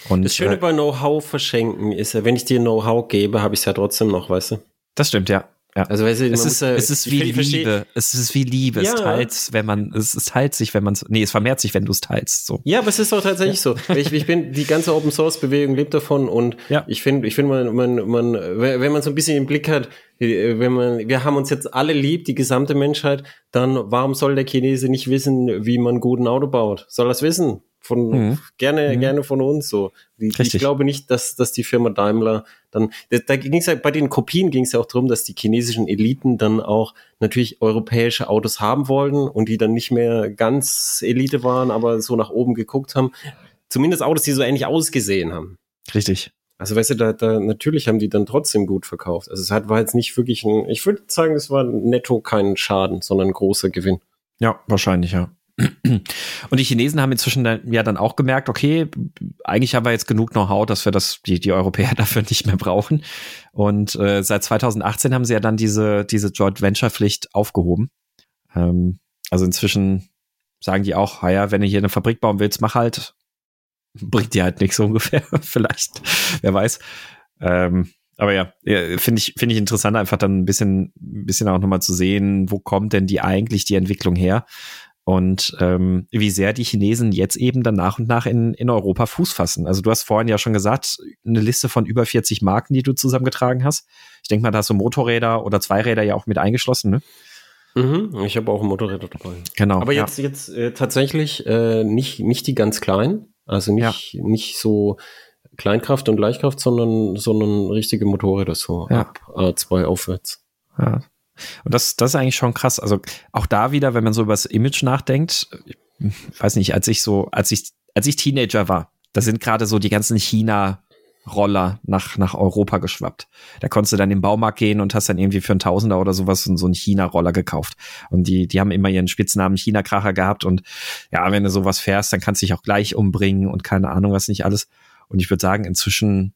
Und, das Schöne äh, bei Know-how verschenken ist ja, wenn ich dir Know-how gebe, habe ich es ja trotzdem noch, weißt du? Das stimmt, ja. Ja. Also weißt du, es, ist, ja, es ist wie Liebe. Es ist wie Liebe. Ja. Es teilt, wenn man, es, es teilt sich, wenn man es, nee, es vermehrt sich, wenn du es teilst. So. Ja, aber es ist auch tatsächlich so. Ich, ich bin, die ganze Open Source Bewegung lebt davon und ich finde, ich finde, man, man, man, wenn man so ein bisschen im Blick hat, wenn man, wir haben uns jetzt alle lieb, die gesamte Menschheit, dann warum soll der Chinese nicht wissen, wie man guten Auto baut? Soll das wissen? Von mhm. gerne, mhm. gerne von uns so. Die, ich glaube nicht, dass, dass die Firma Daimler dann, da, da ging es ja bei den Kopien ging es ja auch darum, dass die chinesischen Eliten dann auch natürlich europäische Autos haben wollten und die dann nicht mehr ganz Elite waren, aber so nach oben geguckt haben. Zumindest Autos, die so ähnlich ausgesehen haben. Richtig. Also weißt du, da, da natürlich haben die dann trotzdem gut verkauft. Also es hat, war jetzt nicht wirklich ein, ich würde sagen, es war netto kein Schaden, sondern ein großer Gewinn. Ja, wahrscheinlich, ja. Und die Chinesen haben inzwischen dann, ja dann auch gemerkt, okay, eigentlich haben wir jetzt genug Know-how, dass wir das, die, die Europäer dafür nicht mehr brauchen. Und äh, seit 2018 haben sie ja dann diese, diese Joint Venture-Pflicht aufgehoben. Ähm, also inzwischen sagen die auch, ja, wenn du hier eine Fabrik bauen willst, mach halt. Bringt dir halt nichts ungefähr, vielleicht. Wer weiß. Ähm, aber ja, finde ich, finde ich interessant, einfach dann ein bisschen, ein bisschen auch nochmal zu sehen, wo kommt denn die eigentlich die Entwicklung her? Und ähm, wie sehr die Chinesen jetzt eben dann nach und nach in, in Europa Fuß fassen. Also du hast vorhin ja schon gesagt, eine Liste von über 40 Marken, die du zusammengetragen hast. Ich denke mal, da hast du Motorräder oder Zweiräder ja auch mit eingeschlossen, ne? Mhm, ich habe auch Motorräder dabei. Genau. Aber jetzt, ja. jetzt äh, tatsächlich äh, nicht, nicht die ganz kleinen. Also nicht, ja. nicht so Kleinkraft und Leichtkraft, sondern, sondern richtige Motorräder so ja. ab A2 aufwärts. Ja. Und das, das ist eigentlich schon krass. Also auch da wieder, wenn man so über das Image nachdenkt, ich weiß nicht, als ich so, als ich, als ich Teenager war, da sind gerade so die ganzen China Roller nach, nach Europa geschwappt. Da konntest du dann im Baumarkt gehen und hast dann irgendwie für einen Tausender oder sowas so einen China-Roller gekauft. Und die, die haben immer ihren Spitznamen China-Kracher gehabt und ja, wenn du sowas fährst, dann kannst du dich auch gleich umbringen und keine Ahnung was nicht alles. Und ich würde sagen, inzwischen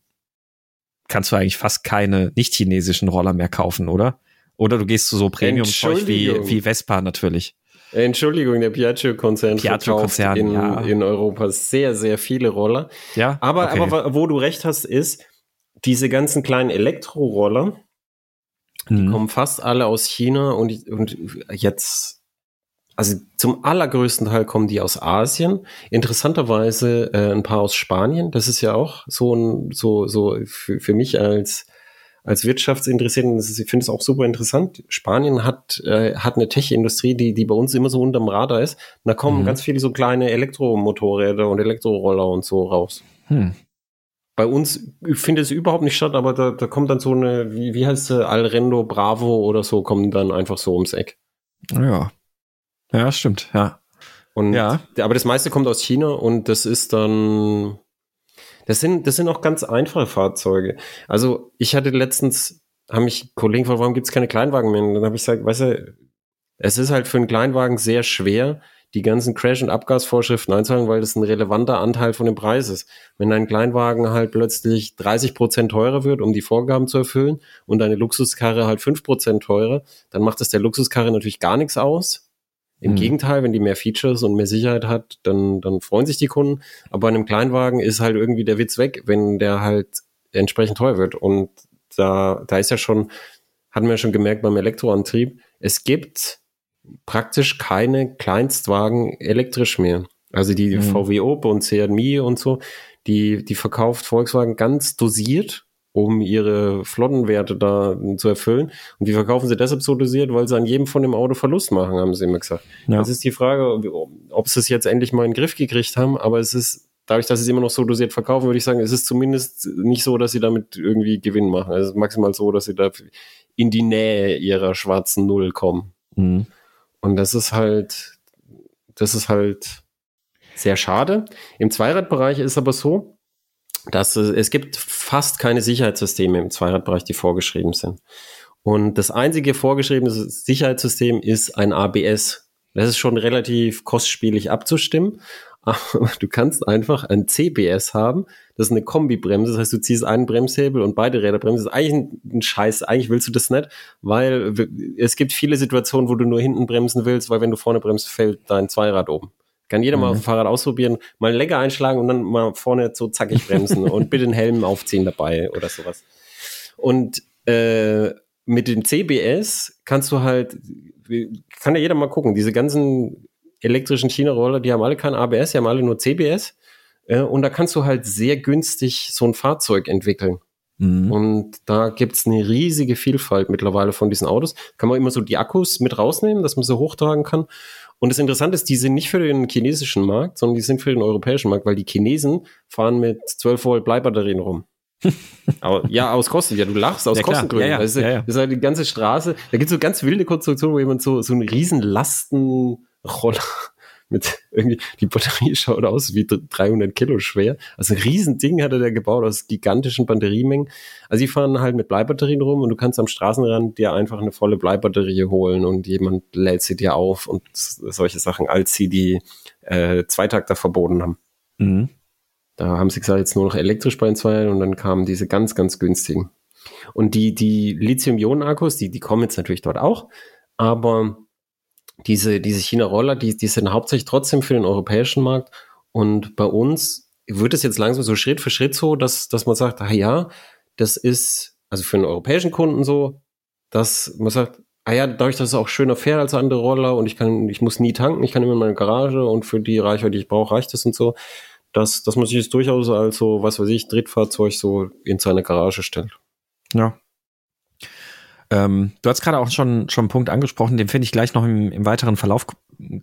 kannst du eigentlich fast keine nicht-chinesischen Roller mehr kaufen, oder? Oder du gehst zu so Premium-Zeug wie, wie Vespa natürlich. Entschuldigung, der Piaggio-Konzern Piaggio verkauft in, ja. in Europa sehr, sehr viele Roller. Ja. Aber, okay. aber wo du recht hast, ist, diese ganzen kleinen Elektroroller, die Mhm. kommen fast alle aus China und, und jetzt, also zum allergrößten Teil kommen die aus Asien. Interessanterweise äh, ein paar aus Spanien. Das ist ja auch so ein, so, so für, für mich als als Wirtschaftsinteressierten, ist, ich finde es auch super interessant. Spanien hat, äh, hat eine Tech-Industrie, die, die bei uns immer so unterm Radar ist. Und da kommen Mhm. ganz viele so kleine Elektromotorräder und Elektroroller und so raus. Hm. Bei uns findet es überhaupt nicht statt, aber da, da kommt dann so eine, wie, wie heißt sie, Alrendo Bravo oder so, kommen dann einfach so ums Eck. Ja. Ja, stimmt, ja. Und, Ja. Aber das meiste kommt aus China und das ist dann, das sind, das sind auch ganz einfache Fahrzeuge. Also ich hatte letztens, haben mich Kollegen gefragt, warum gibt es keine Kleinwagen mehr? Und dann habe ich gesagt, weißt du, es ist halt für einen Kleinwagen sehr schwer, die ganzen Crash- und Abgasvorschriften einzuhalten, weil das ein relevanter Anteil von dem Preis ist. Wenn dein Kleinwagen halt plötzlich 30 Prozent teurer wird, um die Vorgaben zu erfüllen, und deine Luxuskarre halt 5 Prozent teurer, dann macht es der Luxuskarre natürlich gar nichts aus. Im Mhm. Gegenteil, wenn die mehr Features und mehr Sicherheit hat, dann, dann freuen sich die Kunden. Aber bei einem Kleinwagen ist halt irgendwie der Witz weg, wenn der halt entsprechend teuer wird. Und da, da ist ja schon, hatten wir ja schon gemerkt beim Elektroantrieb, es gibt praktisch keine Kleinstwagen elektrisch mehr. Also die Mhm. VW Op und Mii und so, die, die verkauft Volkswagen ganz dosiert, um ihre Flottenwerte da zu erfüllen. Und die verkaufen sie deshalb so dosiert, weil sie an jedem von dem Auto Verlust machen, haben sie immer gesagt. Ja. Das ist die Frage, ob, ob sie es jetzt endlich mal in den Griff gekriegt haben, aber es ist, dadurch, dass sie es immer noch so dosiert verkaufen, würde ich sagen, es ist zumindest nicht so, dass sie damit irgendwie Gewinn machen. Es ist maximal so, dass sie da in die Nähe ihrer schwarzen Null kommen. Mhm. Und das ist halt, das ist halt sehr schade. Im Zweiradbereich ist aber so, dass es, gibt fast keine Sicherheitssysteme im Zweiradbereich, die vorgeschrieben sind. Und das einzige vorgeschriebene Sicherheitssystem ist ein ABS. Das ist schon relativ kostspielig abzustimmen. Aber du kannst einfach ein CBS haben. Das ist eine Kombibremse. Das heißt, du ziehst einen Bremshebel und beide Räder bremsen. Das ist eigentlich ein, Scheiß. Eigentlich willst du das nicht, weil es gibt viele Situationen, wo du nur hinten bremsen willst, weil wenn du vorne bremst, fällt dein Zweirad oben. Kann jeder mal auf dem Fahrrad ausprobieren, mal Lenker einschlagen und dann mal vorne so zackig bremsen und bitte den Helm aufziehen dabei oder sowas. Und äh, mit dem CBS kannst du halt, kann ja jeder mal gucken, diese ganzen elektrischen China-Roller, die haben alle kein ABS, die haben alle nur CBS. Äh, und da kannst du halt sehr günstig so ein Fahrzeug entwickeln. Mhm. Und da gibt's eine riesige Vielfalt mittlerweile von diesen Autos. Kann man immer so die Akkus mit rausnehmen, dass man sie hochtragen kann. Und das Interessante ist, die sind nicht für den chinesischen Markt, sondern die sind für den europäischen Markt, weil die Chinesen fahren mit 12 Volt Bleibatterien rum. Aber, ja, aus Kosten, ja, du lachst, aus Ja. Kostengründen. Ja, ja. Das, ist, Ja, das ist halt die ganze Straße. Da gibt's so ganz wilde Konstruktionen, wo jemand so, so einen riesen Lastenroller mit irgendwie, die Batterie schaut aus wie 300 Kilo schwer. Also ein Riesending hatte der gebaut aus gigantischen Batteriemengen. Also die fahren halt mit Bleibatterien rum und du kannst am Straßenrand dir einfach eine volle Bleibatterie holen und jemand lädt sie dir auf und solche Sachen, als sie die äh, Zweitakter verboten haben. Mhm. Da haben sie gesagt, jetzt nur noch elektrisch bei den Zweien und dann kamen diese ganz, ganz günstigen. Und die, die Lithium-Ionen-Akkus, die, die kommen jetzt natürlich dort auch, aber diese, diese China-Roller, die, die sind hauptsächlich trotzdem für den europäischen Markt und bei uns wird es jetzt langsam so Schritt für Schritt so, dass, dass man sagt, ah ja, das ist also für den europäischen Kunden so, dass man sagt, ah ja, dadurch, dass es auch schöner fährt als andere Roller und ich kann, ich muss nie tanken, ich kann immer in meine Garage und für die Reichweite, die ich brauche, reicht das und so, dass, dass man sich jetzt durchaus als so, was weiß ich, Drittfahrzeug so in seine Garage stellt. Ja. Ähm, du hast gerade auch schon, schon einen Punkt angesprochen, den finde ich gleich noch im, im weiteren Verlauf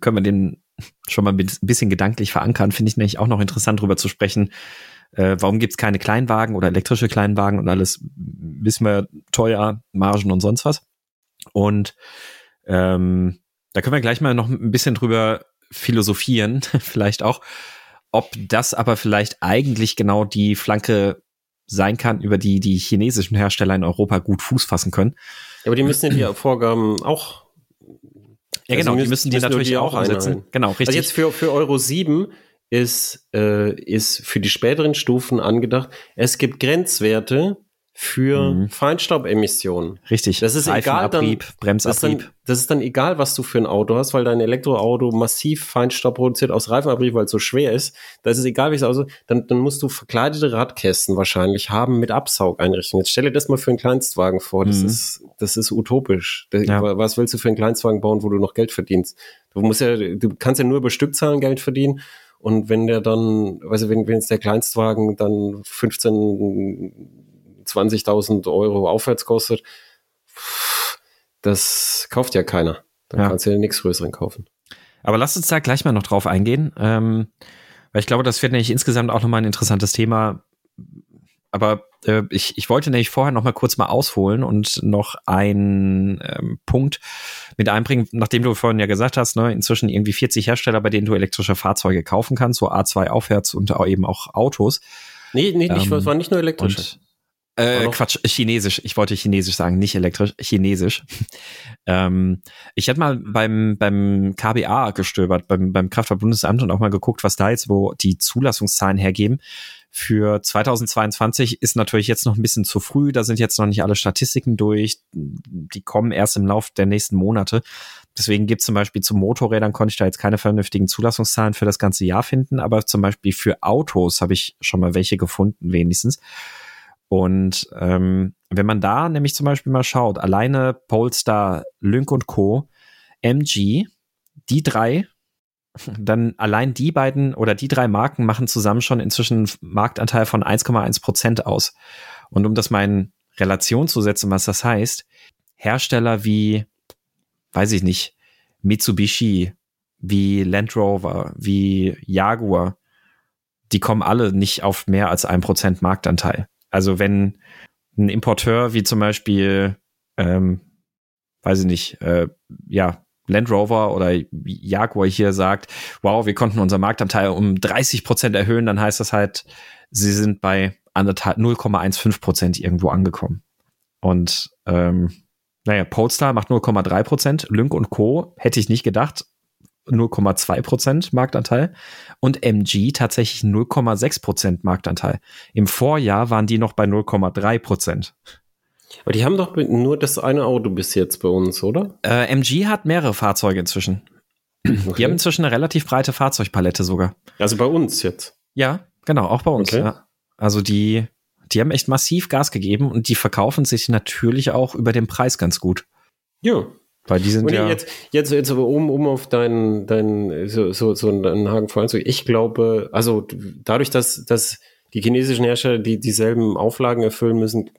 können wir den schon mal ein bisschen gedanklich verankern. Finde ich nämlich auch noch interessant, darüber zu sprechen. Äh, warum gibt's keine Kleinwagen oder elektrische Kleinwagen und alles, wissen wir, teuer, Margen und sonst was. Und ähm, da können wir gleich mal noch ein bisschen drüber philosophieren, vielleicht auch, ob das aber vielleicht eigentlich genau die Flanke sein kann, über die die chinesischen Hersteller in Europa gut Fuß fassen können. Ja, aber die müssen ja die Vorgaben auch. Ja, genau, also die müssen die müssen natürlich die auch einsetzen. Genau, richtig. Also jetzt für, für Euro 7 ist, äh, ist für die späteren Stufen angedacht, es gibt Grenzwerte, für mhm. Feinstaubemissionen. Richtig. Das ist egal dann, Bremsabrieb. Das ist, dann, das ist dann egal, was du für ein Auto hast, weil dein Elektroauto massiv Feinstaub produziert aus Reifenabrieb, weil es so schwer ist. Da ist es egal, wie es aussieht. Dann, dann musst du verkleidete Radkästen wahrscheinlich haben mit Absaugeinrichtungen. Jetzt stell dir das mal für einen Kleinstwagen vor. Das mhm. ist, das ist utopisch. Ja. Was willst du für einen Kleinstwagen bauen, wo du noch Geld verdienst? Du musst ja, du kannst ja nur über Stückzahlen Geld verdienen. Und wenn der dann, weißt du, wenn, wenn jetzt der Kleinstwagen dann 15 20.000 Euro aufwärts kostet, das kauft ja keiner. Da ja. kannst du ja nichts Größeren kaufen. Aber lass uns da gleich mal noch drauf eingehen, ähm, weil ich glaube, das wird nämlich insgesamt auch nochmal ein interessantes Thema. Aber äh, ich, ich wollte nämlich vorher noch mal kurz mal ausholen und noch einen ähm, Punkt mit einbringen, nachdem du vorhin ja gesagt hast, ne, inzwischen irgendwie 40 Hersteller, bei denen du elektrische Fahrzeuge kaufen kannst, so A2 aufwärts und auch eben auch Autos. Nee, nee, nicht, ähm, es war nicht nur elektrische. Äh, Quatsch, Chinesisch. Ich wollte Chinesisch sagen, nicht elektrisch, Chinesisch. ähm, ich hatte mal beim, beim KBA gestöbert, beim, beim Kraftfahrtbundesamt und auch mal geguckt, was da jetzt, wo die Zulassungszahlen hergeben. Für 2022 ist natürlich jetzt noch ein bisschen zu früh. Da sind jetzt noch nicht alle Statistiken durch. Die kommen erst im Lauf der nächsten Monate. Deswegen gibt es zum Beispiel zu Motorrädern konnte ich da jetzt keine vernünftigen Zulassungszahlen für das ganze Jahr finden, aber zum Beispiel für Autos habe ich schon mal welche gefunden, wenigstens. Und ähm, wenn man da nämlich zum Beispiel mal schaut, alleine Polestar, Lynk und Co., MG, die drei, dann allein die beiden oder die drei Marken machen zusammen schon inzwischen einen Marktanteil von 1,1 Prozent aus. Und um das mal in Relation zu setzen, was das heißt, Hersteller wie, weiß ich nicht, Mitsubishi, wie Land Rover, wie Jaguar, die kommen alle nicht auf mehr als ein Prozent Marktanteil. Also wenn ein Importeur wie zum Beispiel, ähm, weiß ich nicht, äh, ja, Land Rover oder Jaguar hier sagt, wow, wir konnten unser Marktanteil um 30 Prozent erhöhen, dann heißt das halt, sie sind bei 0,15 Prozent irgendwo angekommen. Und ähm, naja, Polestar macht 0,3 Prozent, Lynk und Co. hätte ich nicht gedacht, 0,2 Prozent Marktanteil und MG tatsächlich 0,6 Prozent Marktanteil. Im Vorjahr waren die noch bei 0,3 Prozent. Aber die haben doch nur das eine Auto bis jetzt bei uns, oder? Äh, MG hat mehrere Fahrzeuge inzwischen. Okay. Die haben inzwischen eine relativ breite Fahrzeugpalette sogar. Also bei uns jetzt? Ja, genau, auch bei uns. Okay. Ja. Also die, die haben echt massiv Gas gegeben und die verkaufen sich natürlich auch über den Preis ganz gut. Ja, weil die sind und ja. Jetzt, jetzt, jetzt aber um, um auf deinen, deinen, so, so, so einen Haken voranzugehen. Ich glaube, also dadurch, dass, dass die chinesischen Hersteller die dieselben Auflagen erfüllen müssen,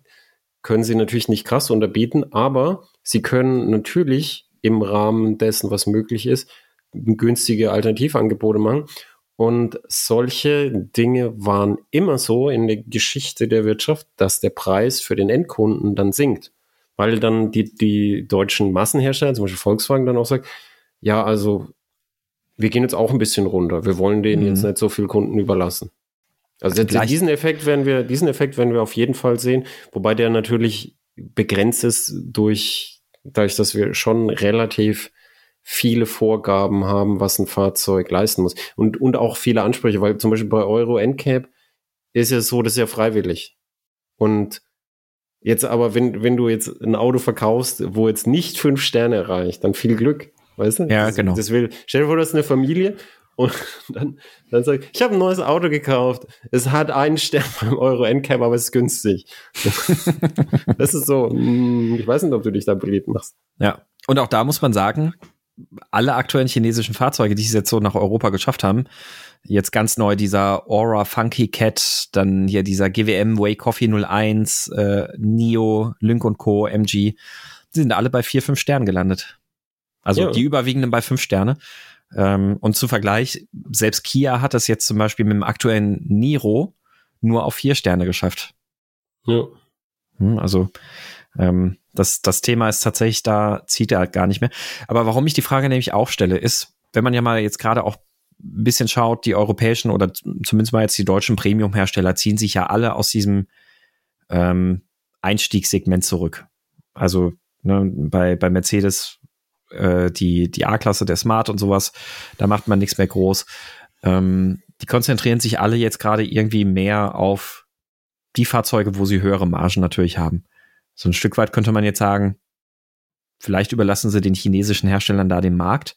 können sie natürlich nicht krass unterbieten, aber sie können natürlich im Rahmen dessen, was möglich ist, günstige Alternativangebote machen. Und solche Dinge waren immer so in der Geschichte der Wirtschaft, dass der Preis für den Endkunden dann sinkt weil dann die, die deutschen Massenhersteller, zum Beispiel Volkswagen, dann auch sagt, ja, also wir gehen jetzt auch ein bisschen runter. Wir wollen denen mhm. jetzt nicht so viel Kunden überlassen. Also Gleich. diesen Effekt werden wir, diesen Effekt werden wir auf jeden Fall sehen, wobei der natürlich begrenzt ist durch, dadurch, dass wir schon relativ viele Vorgaben haben, was ein Fahrzeug leisten muss. Und, und auch viele Ansprüche, weil zum Beispiel bei Euro NCAP ist ja so, das ist ja freiwillig. Und Jetzt aber, wenn, wenn du jetzt ein Auto verkaufst, wo jetzt nicht fünf Sterne erreicht, dann viel Glück. Weißt du? Ja, das, genau. Das will, stell dir vor, du hast eine Familie und dann, dann sag ich, ich habe ein neues Auto gekauft. Es hat einen Stern beim Euro Endcam, aber es ist günstig. das ist so, hm, ich weiß nicht, ob du dich da beliebt machst. Ja. Und auch da muss man sagen, alle aktuellen chinesischen Fahrzeuge, die es jetzt so nach Europa geschafft haben, jetzt ganz neu dieser Aura Funky Cat, dann hier dieser GWM Way Coffee 01, äh, Nio, Lynk und Co., MG, die sind alle bei vier, fünf Sternen gelandet. Also Ja. die überwiegenden bei fünf Sterne. Ähm, und zu Vergleich, selbst Kia hat es jetzt zum Beispiel mit dem aktuellen Niro nur auf vier Sterne geschafft. Ja. Hm, Also ähm, das, das Thema ist tatsächlich, da zieht er halt gar nicht mehr. Aber warum ich die Frage nämlich auch stelle, ist, wenn man ja mal jetzt gerade auch ein bisschen schaut, die europäischen oder zumindest mal jetzt die deutschen Premium-Hersteller ziehen sich ja alle aus diesem ähm, Einstiegssegment zurück. Also ne, bei, bei Mercedes äh, die, die A-Klasse, der Smart und sowas, da macht man nichts mehr groß. Ähm, die konzentrieren sich alle jetzt gerade irgendwie mehr auf die Fahrzeuge, wo sie höhere Margen natürlich haben. So ein Stück weit könnte man jetzt sagen, vielleicht überlassen sie den chinesischen Herstellern da den Markt.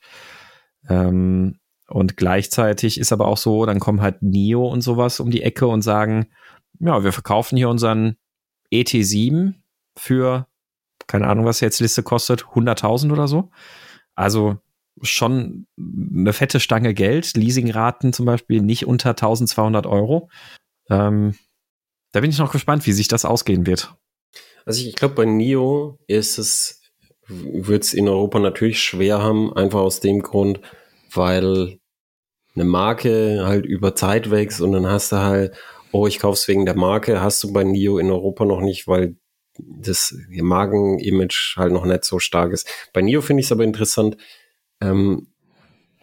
Ähm, und gleichzeitig ist aber auch so, dann kommen halt NIO und sowas um die Ecke und sagen, ja, wir verkaufen hier unseren ET7 für, keine Ahnung, was jetzt Liste kostet, 100.000 oder so. Also schon eine fette Stange Geld. Leasingraten zum Beispiel nicht unter 1200 Euro. Ähm, da bin ich noch gespannt, wie sich das ausgehen wird. Also ich, ich glaube, bei NIO ist es, wird es in Europa natürlich schwer haben, einfach aus dem Grund, weil eine Marke halt über Zeit wächst und dann hast du halt, oh, ich kauf's wegen der Marke, hast du bei NIO in Europa noch nicht, weil das Markenimage halt noch nicht so stark ist. Bei NIO finde ich es aber interessant, ähm,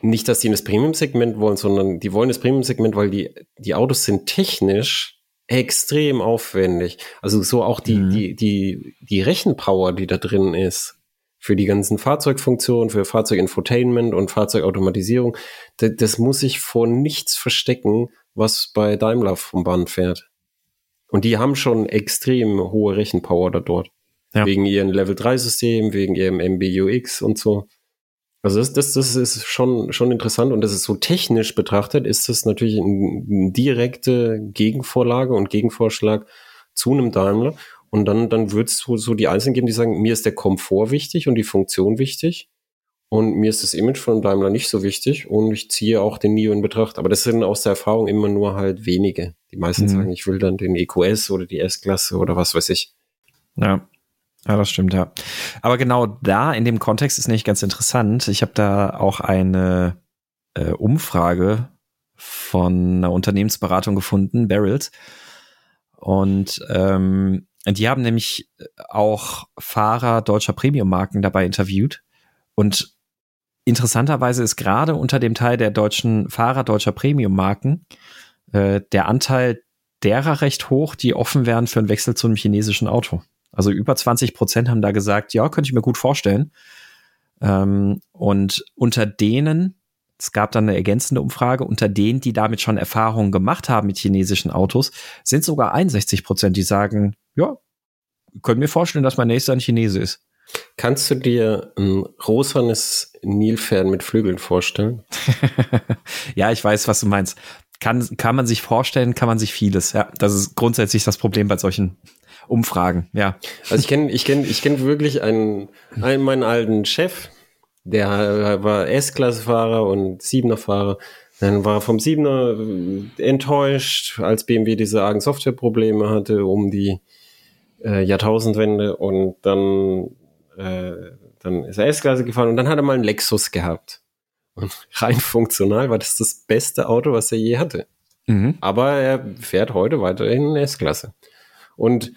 nicht, dass die in das Premium-Segment wollen, sondern die wollen das Premium-Segment, weil die, die Autos sind technisch extrem aufwendig. Also so auch die, Mhm. die, die, die Rechenpower, die da drin ist, für die ganzen Fahrzeugfunktionen, für Fahrzeuginfotainment und Fahrzeugautomatisierung, das, das muss sich vor nichts verstecken, was bei Daimler vom Band fährt. Und die haben schon extrem hohe Rechenpower da dort. Ja. Wegen ihren Level 3 System, wegen ihrem MBUX und so. Also das, das, das ist schon, schon interessant und das ist so technisch betrachtet, ist das natürlich eine eine direkte Gegenvorlage und Gegenvorschlag zu einem Daimler. Und dann, dann wird es so, so die Einzelnen geben, die sagen, mir ist der Komfort wichtig und die Funktion wichtig. Und mir ist das Image von Daimler nicht so wichtig und ich ziehe auch den NIO in Betracht. Aber das sind aus der Erfahrung immer nur halt wenige. Die meisten Mhm. sagen, ich will dann den EQS oder die S-Klasse oder was weiß ich. Ja. Ja, das stimmt, ja. Aber genau da in dem Kontext ist nicht ganz interessant. Ich habe da auch eine äh, Umfrage von einer Unternehmensberatung gefunden, Barrels. Und ähm, die haben nämlich auch Fahrer deutscher Premium-Marken dabei interviewt. Und interessanterweise ist gerade unter dem Teil der deutschen Fahrer deutscher Premium-Marken äh, der Anteil derer recht hoch, die offen wären für einen Wechsel zu einem chinesischen Auto. Also über 20 Prozent haben da gesagt, ja, könnte ich mir gut vorstellen. Ähm, und unter denen, es gab dann eine ergänzende Umfrage, unter denen, die damit schon Erfahrungen gemacht haben mit chinesischen Autos, sind sogar 61 Prozent, die sagen, ja, können mir vorstellen, dass mein nächster ein Chinese ist. Kannst du dir ein rosanes Nilpferd mit Flügeln vorstellen? ja, ich weiß, was du meinst. Kann, kann man sich vorstellen, kann man sich vieles. Ja, das ist grundsätzlich das Problem bei solchen Umfragen. Ja. Also ich kenne ich kenn, ich kenn wirklich einen, einen, meinen alten Chef, der war S-Klasse-Fahrer und Siebener-Fahrer. Dann war vom Siebener äh, enttäuscht, als BMW diese argen Softwareprobleme hatte um die äh, Jahrtausendwende und dann, äh, dann ist er S-Klasse gefahren und dann hat er mal einen Lexus gehabt. Und rein funktional war das das beste Auto, was er je hatte. Mhm. Aber er fährt heute weiterhin S-Klasse. Und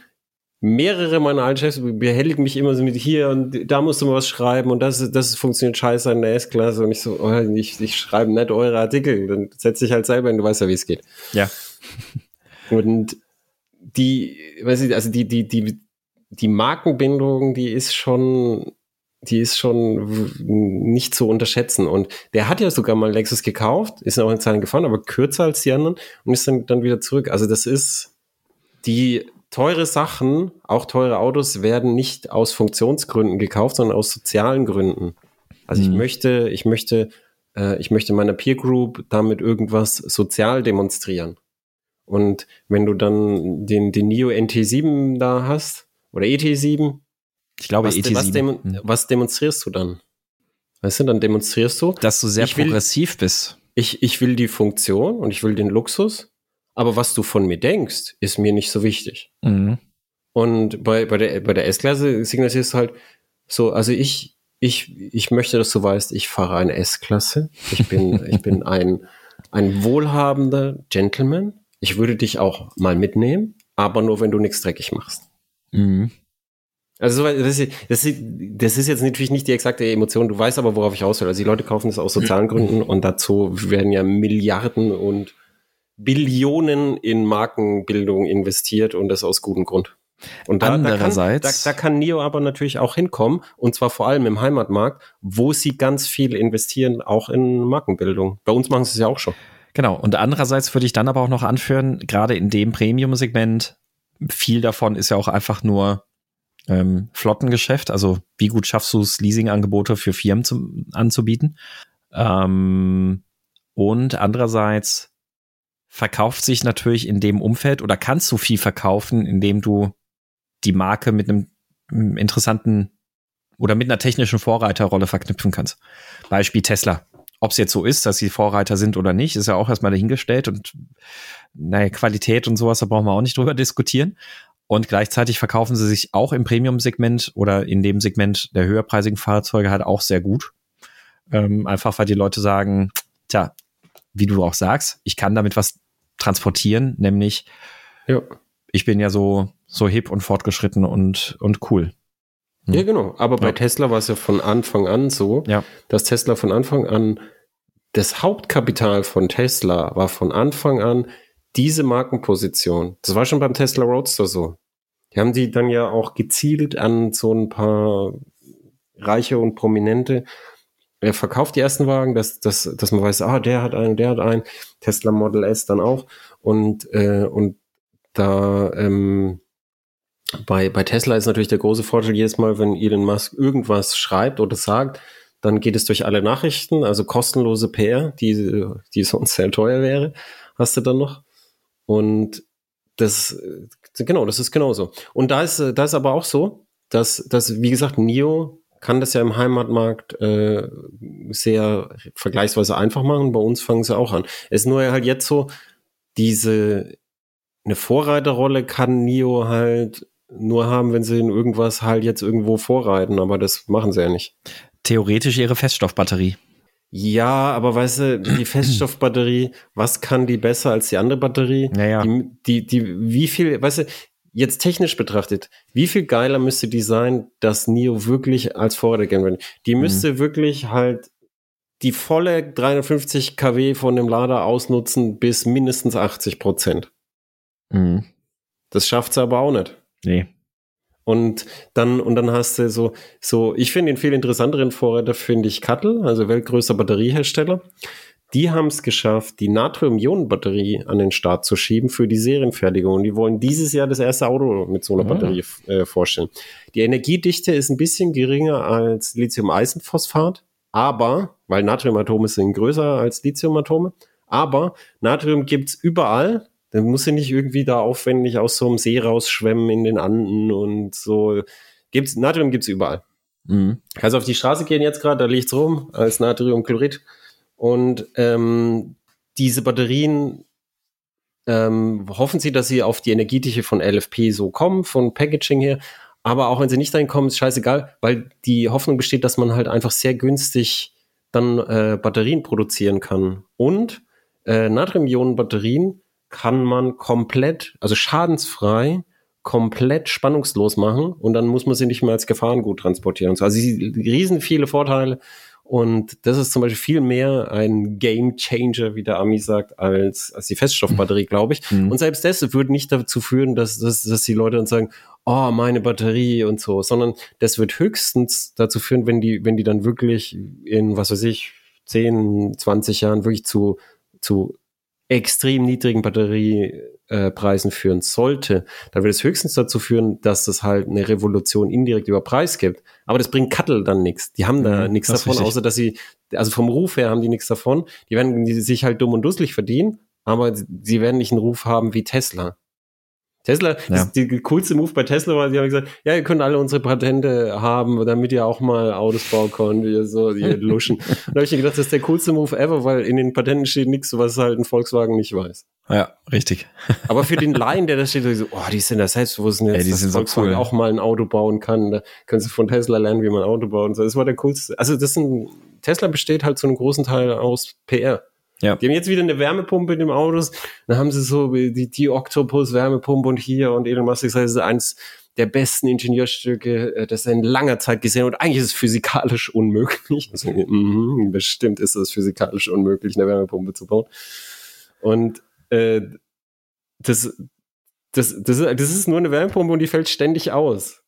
mehrere meiner alten Chefs behelligen mich immer so mit hier und da musst du mal was schreiben und das, das funktioniert scheiße in der S-Klasse und ich so, oh, ich, ich schreibe nicht eure Artikel, dann setz dich halt selber hin, du weißt ja, wie es geht. Ja. Und die, weiß ich, also die, die, die, die Markenbindung, die ist schon, die ist schon nicht zu unterschätzen. Und der hat ja sogar mal Lexus gekauft, ist auch in Zahlen gefahren, aber kürzer als die anderen und ist dann, dann wieder zurück. Also das ist die teure Sachen, auch teure Autos werden nicht aus Funktionsgründen gekauft, sondern aus sozialen Gründen. Also ich Mhm. möchte, ich möchte, äh, ich möchte meiner Peer Group damit irgendwas sozial demonstrieren. Und wenn du dann den, den NIO NT7 da hast, oder ET7, Ich glaube, was, ET7. was, demo Mhm. was demonstrierst du dann? Weißt du, dann demonstrierst du, Dass du sehr Ich will- progressiv bist. ich, ich will die Funktion und ich will den Luxus, aber was du von mir denkst, ist mir nicht so wichtig. Mhm. Und bei, bei der, bei der S-Klasse signalisierst du halt so, also ich, ich, ich möchte, dass du weißt, ich fahre eine S-Klasse. Ich bin, ich bin ein, ein wohlhabender Gentleman. Ich würde dich auch mal mitnehmen, aber nur, wenn du nichts dreckig machst. Mhm. Also das ist, das, ist, das ist jetzt natürlich nicht die exakte Emotion, du weißt aber, worauf ich aus will. Also die Leute kaufen das aus sozialen Gründen und dazu werden ja Milliarden und Billionen in Markenbildung investiert und das aus gutem Grund. Und da, Andererseits, da, kann, da, da kann Nio aber natürlich auch hinkommen, und zwar vor allem im Heimatmarkt, wo sie ganz viel investieren, auch in Markenbildung. Bei uns machen sie es ja auch schon. Genau, und andererseits würde ich dann aber auch noch anführen, gerade in dem Premium-Segment, viel davon ist ja auch einfach nur ähm, Flottengeschäft. Also wie gut schaffst du es, Leasing-Angebote für Firmen zum, anzubieten? Ähm, und andererseits verkauft sich natürlich in dem Umfeld oder kannst du viel verkaufen, indem du die Marke mit einem interessanten oder mit einer technischen Vorreiterrolle verknüpfen kannst. Beispiel Tesla. Ob es jetzt so ist, dass sie Vorreiter sind oder nicht, ist ja auch erstmal dahingestellt und naja, Qualität und sowas, da brauchen wir auch nicht drüber diskutieren. Und gleichzeitig verkaufen sie sich auch im Premium-Segment oder in dem Segment der höherpreisigen Fahrzeuge halt auch sehr gut. Ähm, einfach weil die Leute sagen, tja, wie du auch sagst, ich kann damit was transportieren, nämlich ja. ich bin ja so so hip und fortgeschritten und, und cool. Hm. Ja, genau. Aber bei ja. Tesla war es ja von Anfang an so, ja. dass Tesla von Anfang an, das Hauptkapital von Tesla war von Anfang an diese Markenposition. Das war schon beim Tesla Roadster so. Die haben die dann ja auch gezielt an so ein paar Reiche und Prominente. Er verkauft die ersten Wagen, dass, dass, dass man weiß, ah, der hat einen, der hat einen, Tesla Model S dann auch. Und, äh, und da ähm, bei, bei Tesla ist natürlich der große Vorteil jedes Mal, wenn Elon Musk irgendwas schreibt oder sagt, dann geht es durch alle Nachrichten, also kostenlose PR, die, die sonst sehr teuer wäre, hast du dann noch. Und das, genau, das ist genauso. Und da ist, da ist aber auch so, dass, dass wie gesagt, NIO kann das ja im Heimatmarkt äh, sehr vergleichsweise einfach machen. Bei uns fangen sie auch an. Es ist nur halt jetzt so, diese eine Vorreiterrolle kann NIO halt nur haben, wenn sie in irgendwas halt jetzt irgendwo vorreiten, aber das machen sie ja nicht. Theoretisch ihre Feststoffbatterie. Ja, aber weißt du, die Feststoffbatterie, was kann die besser als die andere Batterie? Naja. Die, die, die, wie viel, weißt du, jetzt technisch betrachtet, wie viel geiler müsste die sein, dass NIO wirklich als Vorreiter gehen würde? Die mhm. müsste mhm. wirklich halt die volle 350 kW von dem Lader ausnutzen bis mindestens 80 Prozent. Mhm. Das schafft sie aber auch nicht. Nee. Und dann, und dann hast du so, so, ich finde den viel interessanteren Vorreiter finde ich Kattel, also weltgrößter Batteriehersteller. Die haben es geschafft, die Natrium-Ionen-Batterie an den Start zu schieben für die Serienfertigung. Und die wollen dieses Jahr das erste Auto mit so einer ah. Batterie äh, vorstellen. Die Energiedichte ist ein bisschen geringer als Lithium-Eisenphosphat, aber, weil Natriumatome sind größer als Lithiumatome, aber Natrium gibt's überall dann muss sie nicht irgendwie da aufwendig aus so einem See rausschwemmen in den Anden und so. Gibt's, Natrium gibt's überall. Mhm. Kannst auf die Straße gehen jetzt gerade, da liegt's rum als Natriumchlorid. Und ähm, diese Batterien ähm, hoffen sie, dass sie auf die Energiedichte von LFP so kommen, von Packaging her. Aber auch wenn sie nicht dahin kommen, ist scheißegal, weil die Hoffnung besteht, dass man halt einfach sehr günstig dann äh, Batterien produzieren kann. Und äh, Natrium-Ionen-Batterien kann man komplett, also schadensfrei, komplett spannungslos machen und dann muss man sie nicht mehr als Gefahrengut transportieren. Also sie riesen viele Vorteile und das ist zum Beispiel viel mehr ein Game Changer, wie der Ami sagt, als, als die Feststoffbatterie, glaube ich. Mhm. Und selbst das würde nicht dazu führen, dass, dass, dass die Leute dann sagen, oh, meine Batterie und so, sondern das wird höchstens dazu führen, wenn die, wenn die dann wirklich in, was weiß ich, 10, 20 Jahren wirklich zu, zu extrem niedrigen Batteriepreisen äh, führen sollte, dann wird es höchstens dazu führen, dass es halt eine Revolution indirekt über Preis gibt. Aber das bringt Kattel dann nichts. Die haben da mhm, nichts davon, außer dass sie, also vom Ruf her haben die nichts davon. Die werden die sich halt dumm und dusselig verdienen, aber sie werden nicht einen Ruf haben wie Tesla. Tesla, Ja. die coolste Move bei Tesla war, die haben gesagt, ja, ihr könnt alle unsere Patente haben, damit ihr auch mal Autos bauen könnt, ihr so, ihr Luschen. Da habe ich mir gedacht, das ist der coolste Move ever, weil in den Patenten steht nichts, was halt ein Volkswagen nicht weiß. Ja, richtig. Aber für den Laien, der da steht, so, oh, die sind da selbstbewusst, jetzt, Ey, die dass sind so Volkswagen cool. auch mal ein Auto bauen kann. Da können sie von Tesla lernen, wie man ein Auto baut. Und so. Das war der coolste. Also das sind, Tesla besteht halt zu einem großen Teil aus PR. Ja. Die haben jetzt wieder eine Wärmepumpe in dem Autos. Dann haben sie so die, die Octopus-Wärmepumpe und hier und Elon Musk ist eins der besten Ingenieurstücke, äh, das er in langer Zeit gesehen. Und eigentlich ist es physikalisch unmöglich. Also, mhm, bestimmt ist es physikalisch unmöglich, eine Wärmepumpe zu bauen. Und äh, das, das, das, ist, das ist nur eine Wärmepumpe und die fällt ständig aus.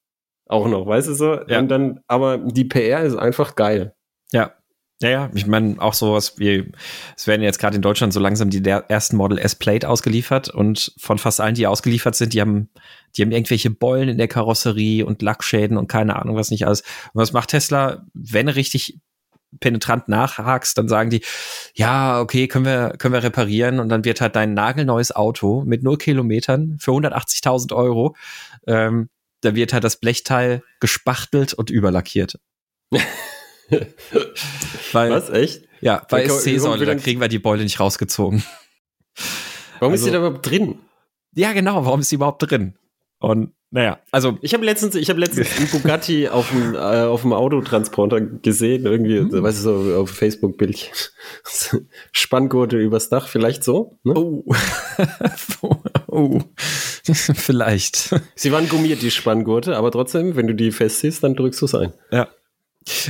Auch noch, weißt du so? Ja. Und dann, aber die PR ist einfach geil. Ja. Ja, ja, ich meine auch sowas wie, es werden jetzt gerade in Deutschland so langsam die ersten Model S Plate ausgeliefert und von fast allen, die ausgeliefert sind, die haben, die haben irgendwelche Beulen in der Karosserie und Lackschäden und keine Ahnung was nicht alles. Und was macht Tesla, wenn du richtig penetrant nachhakst, dann sagen die, ja, okay, können wir, können wir reparieren und dann wird halt dein nagelneues Auto mit null Kilometern für 180.000 Euro, ähm, da wird halt das Blechteil gespachtelt und überlackiert. Weil, Was? Echt? ja, bei SC-Säule, da dann- kriegen wir die Beule nicht rausgezogen. Warum Also- ist die da überhaupt drin? Ja, genau, warum ist die überhaupt drin? Und naja, also Ich habe letztens, ich habe letztens einen Bugatti auf dem, äh, auf dem Autotransporter gesehen, irgendwie, Hm. weißt du, so auf Facebook-Bildchen. Spanngurte übers Dach, vielleicht so. Ne? oh, oh, vielleicht. Sie waren gummiert, die Spanngurte, aber trotzdem, wenn du die festziehst, dann drückst du es ein. Ja.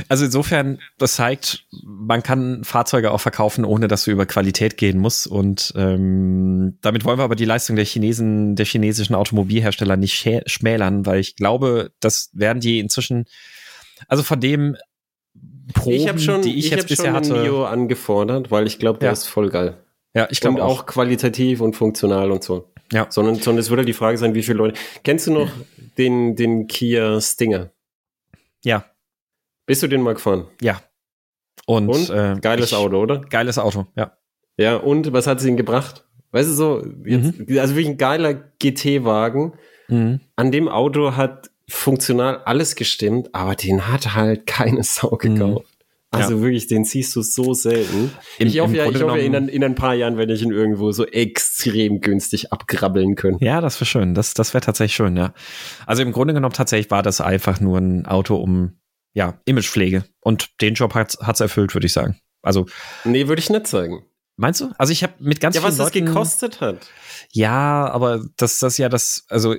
Also insofern, das zeigt, man kann Fahrzeuge auch verkaufen, ohne dass du über Qualität gehen musst. Und ähm, damit wollen wir aber die Leistung der Chinesen, der chinesischen Automobilhersteller nicht schä- schmälern, weil ich glaube, das werden die inzwischen, also von dem Proben, ich habe schon, die ich, ich jetzt hab bisher schon den hatte. Mio angefordert, weil ich glaube, der Ja. ist voll geil. ja, ich glaube auch auch. qualitativ und funktional und so. Ja. Sondern, sondern es würde die Frage sein, wie viele Leute. Kennst du noch den, den Kia Stinger? Ja, Bist du den mal gefahren? ja. Und, Und? äh, Geiles ich, Auto, oder? Geiles Auto, ja. Ja, und was hat es ihnen gebracht? Weißt du so, jetzt, also wirklich ein geiler GT-Wagen. Mhm. An dem Auto hat funktional alles gestimmt, aber den hat halt keine Sau gekauft. Also wirklich, den siehst du so selten. Im- ich hoffe, ja, ich hoffe in, ein- in ein paar Jahren werde ich ihn irgendwo so extrem günstig abkrabbeln können. Ja, das wäre schön. Das, das wäre tatsächlich schön, ja. Also im Grunde genommen tatsächlich war das einfach nur ein Auto um, ja, Imagepflege. Und den Job hat es erfüllt, würde ich sagen. Also, Nee, würde ich nicht sagen. meinst du? Also ich habe mit ganz Ja, was vielen das Leuten, gekostet hat. Ja, aber das, das ja das, also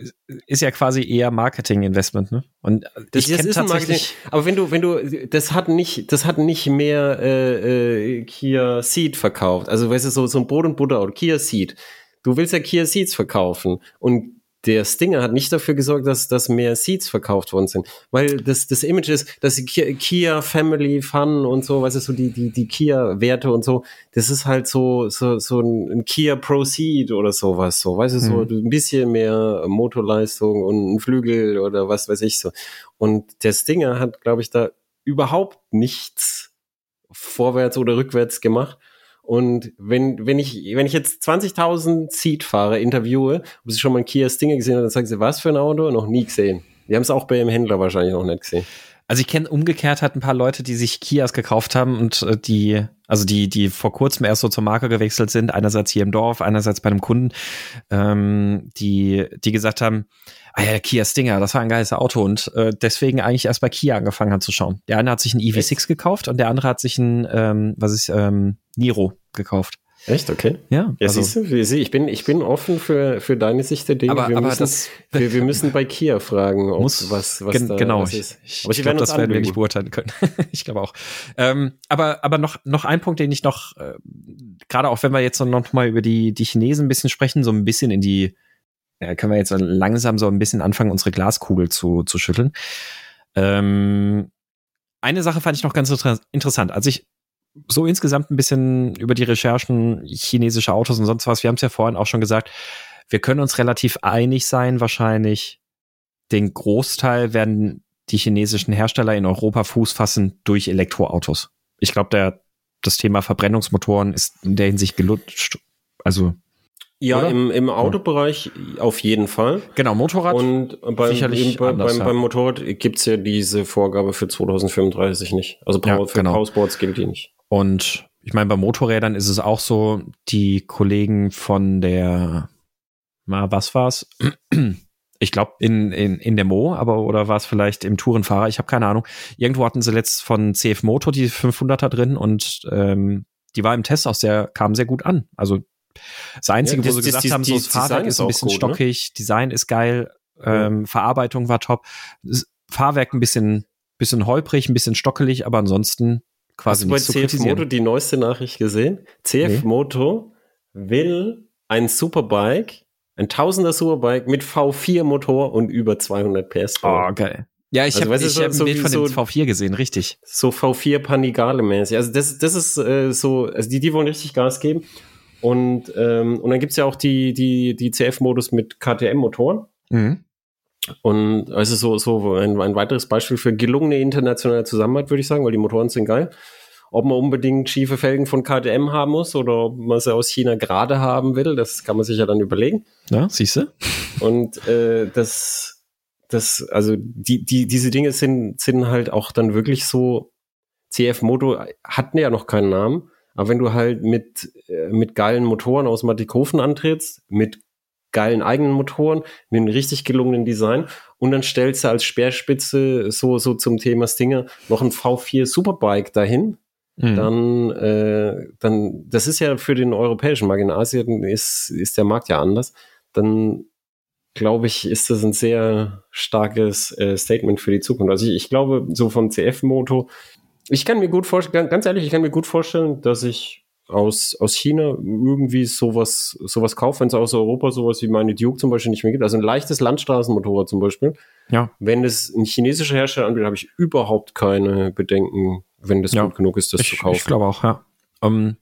ist ja quasi eher Marketing-Investment, ne? Und Das, ich das kenn ist ein Marketing. Aber wenn du, wenn du, das hat nicht, das hat nicht mehr äh, äh, Kia Ceed verkauft. Also weißt du, so, so ein Brot und Butter oder Kia Ceed. Du willst ja Kia Ceeds verkaufen und der Stinger hat nicht dafür gesorgt, dass, dass mehr Seats verkauft worden sind. Weil das, das Image ist, dass die Kia, Kia Family Fun und so, weißt du, so die, die, die Kia-Werte und so, das ist halt so, so, so ein, ein Kia Proceed oder sowas, so, weißt du, so Mhm. ein bisschen mehr Motorleistung und ein Flügel oder was weiß ich so. Und der Stinger hat, glaube ich, da überhaupt nichts vorwärts oder rückwärts gemacht. Und wenn, wenn ich, wenn ich jetzt 20.000 Seat-Fahrer interviewe, ob sie schon mal einen Kia Stinger gesehen haben, dann sagen sie, was für ein Auto? Noch nie gesehen. Die haben es auch bei ihrem Händler wahrscheinlich noch nicht gesehen. Also ich kenne umgekehrt halt ein paar Leute, die sich Kias gekauft haben und äh, die, also die, die vor kurzem erst so zur Marke gewechselt sind, einerseits hier im Dorf, einerseits bei einem Kunden, ähm, die, die gesagt haben, ah ja, Kia Stinger, das war ein geiles Auto und äh, deswegen eigentlich erst bei Kia angefangen hat zu schauen. Der eine hat sich einen EV6 gekauft und der andere hat sich einen, ähm, was ist, ähm, Niro gekauft. Echt? Okay. Ja, Ja, also, siehst du, ich bin, ich bin offen für, für deine Sicht der Dinge. aber, wir, aber müssen, das wir, wir müssen bei Kia fragen, ob muss was, was gen da genau. was Ich, ist. ich, Aber ich werden glaube, das werden wir anlügen. nicht beurteilen können. ich glaube auch. Ähm, aber aber noch noch ein Punkt, den ich noch äh, gerade auch wenn wir jetzt noch mal über die die Chinesen ein bisschen sprechen, so ein bisschen in die ja, können wir jetzt langsam so ein bisschen anfangen, unsere Glaskugel zu zu schütteln. Ähm, eine Sache fand ich noch ganz inter interessant, als ich so insgesamt ein bisschen über die Recherchen chinesische Autos und sonst was, wir haben es ja vorhin auch schon gesagt, wir können uns relativ einig sein, wahrscheinlich, den Großteil werden die chinesischen Hersteller in Europa Fuß fassen durch Elektroautos. Ich glaube, der das Thema Verbrennungsmotoren ist in der Hinsicht gelutscht. Also Ja, im, im Autobereich auf jeden Fall. Genau, Motorrad. Und beim, sicherlich bei, anders, beim, ja. beim Motorrad gibt's ja diese Vorgabe für 2035 nicht. Also Ja, für genau. Powersports gilt die nicht. Und ich meine, bei Motorrädern ist es auch so, die Kollegen von der, na, was war's? Ich glaube, in, in, in der Mo, aber oder war es vielleicht im Tourenfahrer? Ich habe keine Ahnung. Irgendwo hatten sie letzt von CF Moto die 500er drin und ähm, die war im Test auch sehr, kam sehr gut an. Also das Einzige, Ja, das- wo sie gesagt das- haben, so das Fahrwerk ist ein bisschen gut, ne? stockig, Design ist geil, ähm, Verarbeitung war top, das Fahrwerk ein bisschen, bisschen holprig, ein bisschen stockelig, aber ansonsten Hast quasi du bei CF. Moto die neueste Nachricht gesehen? CF Nee. Moto will ein Superbike, ein Tausender Superbike mit V4-Motor und über 200 PS. Oh, geil. Ja, ich Also, habe ich so- hab ein so Bild von dem so- V4 gesehen, richtig. so V4 Panigale mäßig. Also das, das ist äh, so, also die, die wollen richtig Gas geben. Und, ähm, und dann gibt's ja auch die, die, die CF-Modus mit KTM-Motoren. Mhm. Und also so, so ein, ein weiteres Beispiel für gelungene internationale Zusammenarbeit, würde ich sagen, weil die Motoren sind geil. Ob man unbedingt schiefe Felgen von KTM haben muss oder ob man sie aus China gerade haben will, das kann man sich ja dann überlegen. Ja, siehst du? Und äh, das, das, also die, die, diese Dinge sind, sind halt auch dann wirklich so, CF Moto hatten ja noch keinen Namen, aber wenn du halt mit, äh, mit geilen Motoren aus Mattighofen antrittst, mit geilen eigenen Motoren, mit einem richtig gelungenen Design und dann stellst du als Speerspitze so, so zum Thema Stinger noch ein V4 Superbike dahin, Mhm. dann, äh, dann, das ist ja für den europäischen Markt. In Asien ist, ist der Markt ja anders. Dann glaube ich, ist das ein sehr starkes äh, Statement für die Zukunft. Also ich, ich glaube, so vom CF-Moto, ich kann mir gut vorstellen, ganz ehrlich, ich kann mir gut vorstellen, dass ich aus, aus China irgendwie sowas, sowas kaufe, wenn es aus Europa sowas wie meine Duke zum Beispiel nicht mehr gibt. Also ein leichtes Landstraßenmotorrad zum Beispiel. Ja. Wenn es ein chinesischer Hersteller anbietet, habe ich überhaupt keine Bedenken, wenn das Ja. gut genug ist, das zu Ich, kaufen. ich glaube auch, ja. Um,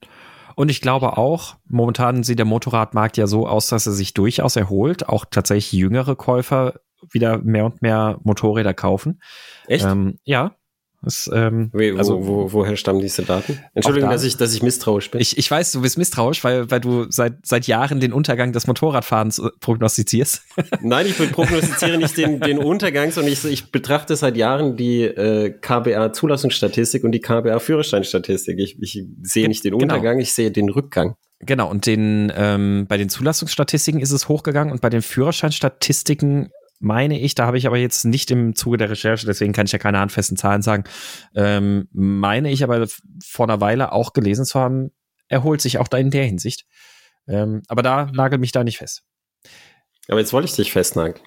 und ich glaube auch, momentan sieht der Motorradmarkt ja so aus, dass er sich durchaus erholt. Auch tatsächlich jüngere Käufer wieder mehr und mehr Motorräder kaufen. Echt? Ähm, ja. Das, ähm, Wie, wo, also wo, woher stammen diese Daten? Entschuldigung, da- dass ich, dass ich misstrauisch bin. ich, ich weiß, du bist misstrauisch, weil, weil du seit, seit Jahren den Untergang des Motorradfahrens äh, prognostizierst. Nein, ich prognostiziere nicht den, den Untergang, sondern ich, ich betrachte seit Jahren die äh, KBA-Zulassungsstatistik und die KBA-Führerscheinstatistik. Ich, ich sehe nicht den genau. Untergang, ich sehe den Rückgang. Genau, und den, ähm, bei den Zulassungsstatistiken ist es hochgegangen und bei den Führerscheinstatistiken meine ich, da habe ich aber jetzt nicht im Zuge der Recherche, deswegen kann ich ja keine handfesten Zahlen sagen, ähm, meine ich aber vor einer Weile auch gelesen zu haben, erholt sich auch da in der Hinsicht. Ähm, aber da nagel mich da nicht fest. Aber jetzt wollte ich dich festnageln.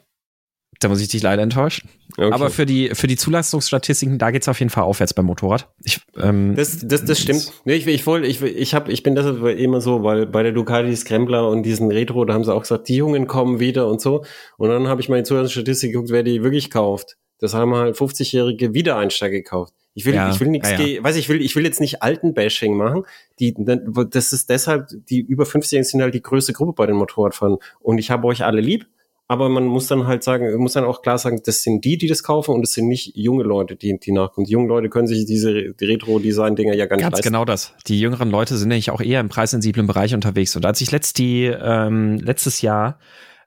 Da muss ich dich leider enttäuschen. Okay. Aber für die, für die Zulassungsstatistiken, da geht's auf jeden Fall aufwärts beim Motorrad. Ich, ähm, Das, das, das stimmt. Nee, ich, ich, wollte, ich, ich, hab, ich bin deshalb immer so, weil bei der Ducati Scrambler und diesen Retro, da haben sie auch gesagt, die Jungen kommen wieder und so. Und dann habe ich mal in die Statistik geguckt, wer die wirklich kauft. Das haben halt 50-jährige Wiedereinsteiger gekauft. Ich will, Ja, ich will nichts, ja, ja. weiß ich will, ich will jetzt nicht alten Bashing machen. Die, das ist deshalb, die über 50-Jährigen sind halt die größte Gruppe bei den Motorradfahrern. Und ich habe euch alle lieb. Aber man muss dann halt sagen, muss dann auch klar sagen, das sind die, die das kaufen und es sind nicht junge Leute, die, die nachkommen. Die jungen Leute können sich diese die Retro-Design-Dinger ja gar nicht Ganz leisten. genau das. Die jüngeren Leute sind nämlich auch eher im preissensiblen Bereich unterwegs. Und als ich letzt die, ähm, letztes Jahr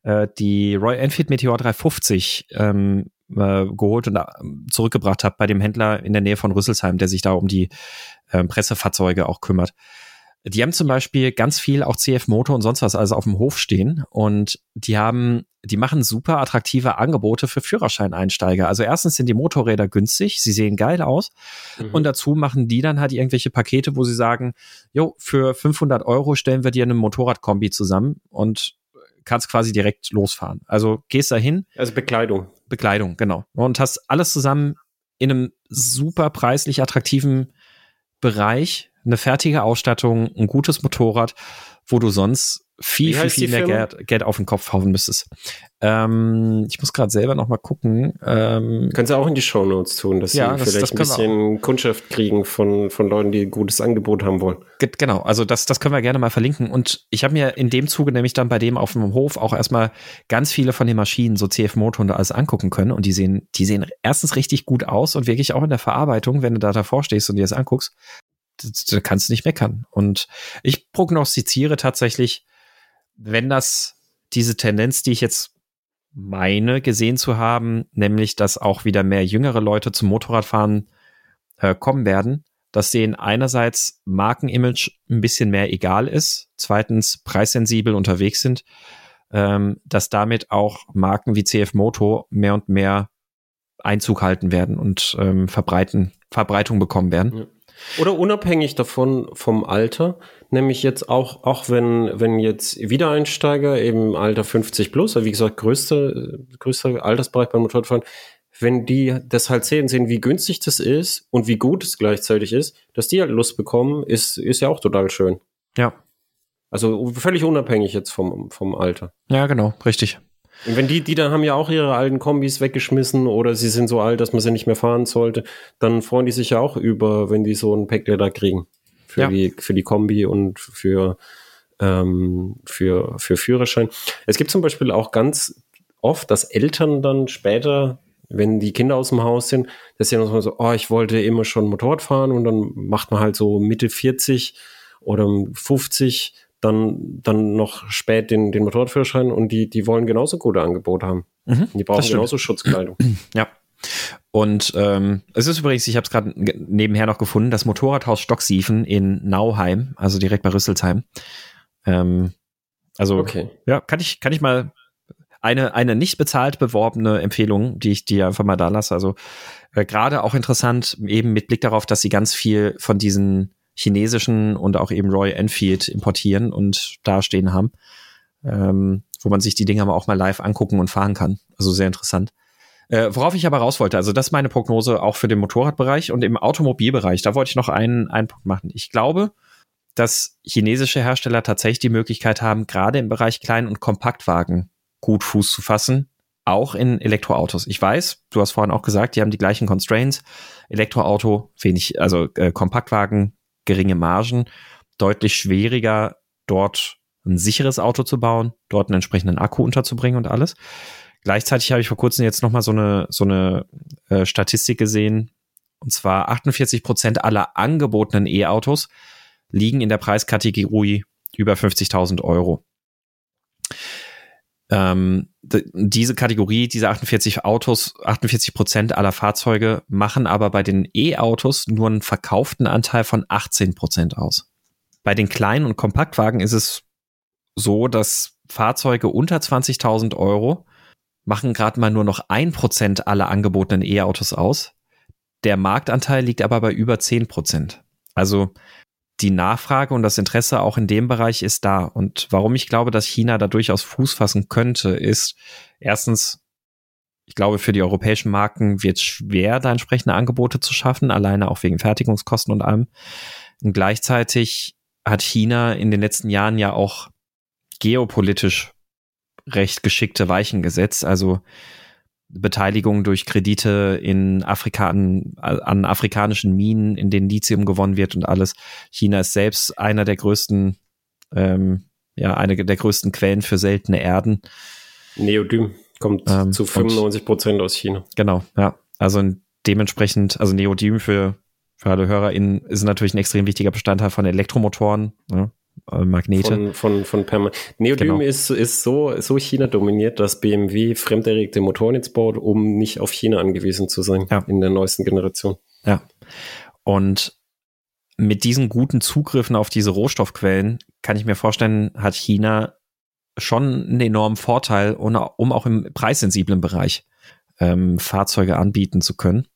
äh, die Royal Enfield Meteor 350 ähm, äh, geholt und äh, zurückgebracht habe bei dem Händler in der Nähe von Rüsselsheim, der sich da um die ähm, Pressefahrzeuge auch kümmert. Die haben zum Beispiel ganz viel auch CF Motor und sonst was also auf dem Hof stehen und die haben, die machen super attraktive Angebote für Führerscheineinsteiger. Also erstens sind die Motorräder günstig, sie sehen geil aus Mhm. und dazu machen die dann halt irgendwelche Pakete, wo sie sagen, jo, für 500 Euro stellen wir dir eine Motorradkombi zusammen und kannst quasi direkt losfahren. Also gehst da hin, also Bekleidung. Bekleidung, genau. Und hast alles zusammen in einem super preislich attraktiven Bereich, eine fertige Ausstattung, ein gutes Motorrad, wo du sonst viel, viel, viel mehr? Geld, Geld auf den Kopf hauen müsstest. Ähm, ich muss gerade selber noch mal gucken. Ähm, Können Sie auch in die Shownotes tun, dass Ja, Sie das- vielleicht das ein bisschen Kundschaft kriegen von, von Leuten, die ein gutes Angebot haben wollen. Ge- Genau, also das, das können wir gerne mal verlinken. Und ich habe mir in dem Zuge nämlich dann bei dem auf dem Hof auch erstmal ganz viele von den Maschinen, so CF Motor und alles angucken können. Und die sehen, die sehen erstens richtig gut aus und wirklich auch in der Verarbeitung, wenn du da davor stehst und dir das anguckst, da kannst du nicht meckern. Und ich prognostiziere tatsächlich, wenn das diese Tendenz, die ich jetzt meine gesehen zu haben, nämlich dass auch wieder mehr jüngere Leute zum Motorradfahren äh, kommen werden, dass denen einerseits Markenimage ein bisschen mehr egal ist, zweitens preissensibel unterwegs sind, ähm, dass damit auch Marken wie CF Moto mehr und mehr Einzug halten werden und ähm, verbreiten, Verbreitung bekommen werden. Ja. Oder unabhängig davon vom Alter, nämlich jetzt auch, auch wenn, wenn jetzt Wiedereinsteiger im Alter 50 plus, also wie gesagt, größter, größter Altersbereich beim Motorradfahren, wenn die das halt sehen, sehen, wie günstig das ist und wie gut es gleichzeitig ist, dass die halt Lust bekommen, ist, ist ja auch total schön. Ja. Also völlig unabhängig jetzt vom, vom Alter. Ja, genau, richtig. Und wenn die, die dann haben ja auch ihre alten Kombis weggeschmissen oder sie sind so alt, dass man sie nicht mehr fahren sollte, dann freuen die sich ja auch über, wenn die so ein Päckler kriegen. Für ja. die, für die Kombi und für, ähm, für, für Führerschein. Es gibt zum Beispiel auch ganz oft, dass Eltern dann später, wenn die Kinder aus dem Haus sind, dass sie noch so, oh, ich wollte immer schon Motorrad fahren und dann macht man halt so Mitte 40 oder 50 dann, dann noch spät den, den Motorradführerschein und die, die wollen genauso gute Angebote haben. Mhm, die brauchen genauso Schutzkleidung. Ja. Und ähm, es ist übrigens, ich habe es gerade nebenher noch gefunden, das Motorradhaus Stocksiefen in Nauheim, also direkt bei Rüsselsheim. Ähm, also okay. ja, kann ich, kann ich mal eine, eine nicht bezahlt beworbene Empfehlung, die ich dir einfach mal da lasse. Also äh, gerade auch interessant, eben mit Blick darauf, dass sie ganz viel von diesen chinesischen und auch eben Roy Enfield importieren und dastehen haben, ähm, wo man sich die Dinger aber auch mal live angucken und fahren kann. Also sehr interessant. Äh, worauf ich aber raus wollte, also das ist meine Prognose auch für den Motorradbereich und im Automobilbereich, da wollte ich noch einen, einen Punkt machen. Ich glaube, dass chinesische Hersteller tatsächlich die Möglichkeit haben, gerade im Bereich Klein- und Kompaktwagen gut Fuß zu fassen, auch in Elektroautos. Ich weiß, du hast vorhin auch gesagt, die haben die gleichen Constraints. Elektroauto, wenig, also äh, Kompaktwagen, geringe Margen, deutlich schwieriger, dort ein sicheres Auto zu bauen, dort einen entsprechenden Akku unterzubringen und alles. Gleichzeitig habe ich vor kurzem jetzt nochmal so eine, so eine äh, Statistik gesehen. Und zwar 48 Prozent aller angebotenen E-Autos liegen in der Preiskategorie über 50.000 Euro. Ähm, diese Kategorie, diese 48 Autos, 48 Prozent aller Fahrzeuge machen aber bei den E-Autos nur einen verkauften Anteil von 18 Prozent aus. Bei den kleinen und Kompaktwagen ist es so, dass Fahrzeuge unter 20.000 Euro machen gerade mal nur noch ein Prozent aller angebotenen E-Autos aus. Der Marktanteil liegt aber bei über 10 Prozent. Also die Nachfrage und das Interesse auch in dem Bereich ist da. Und warum ich glaube, dass China da durchaus Fuß fassen könnte, ist erstens, ich glaube, für die europäischen Marken wird es schwer, da entsprechende Angebote zu schaffen, alleine auch wegen Fertigungskosten und allem. Und gleichzeitig hat China in den letzten Jahren ja auch geopolitisch recht geschickte Weichen gesetzt. Also Beteiligung durch Kredite in Afrika an, an afrikanischen Minen, in denen Lithium gewonnen wird und alles. China ist selbst einer der größten, ähm, ja, eine der größten Quellen für seltene Erden. Neodym kommt ähm, zu 95 Prozent aus China. Genau, ja. Also dementsprechend, also Neodym für, für alle HörerInnen ist natürlich ein extrem wichtiger Bestandteil von Elektromotoren. Ja. Äh, Magnete. Von, von, von Perma Neodym genau. ist, ist so, so China dominiert, dass BMW fremderregte Motoren jetzt baut, um nicht auf China angewiesen zu sein ja. in der neuesten Generation. Ja. Und mit diesen guten Zugriffen auf diese Rohstoffquellen kann ich mir vorstellen, hat China schon einen enormen Vorteil, um auch im preissensiblen Bereich ähm, Fahrzeuge anbieten zu können.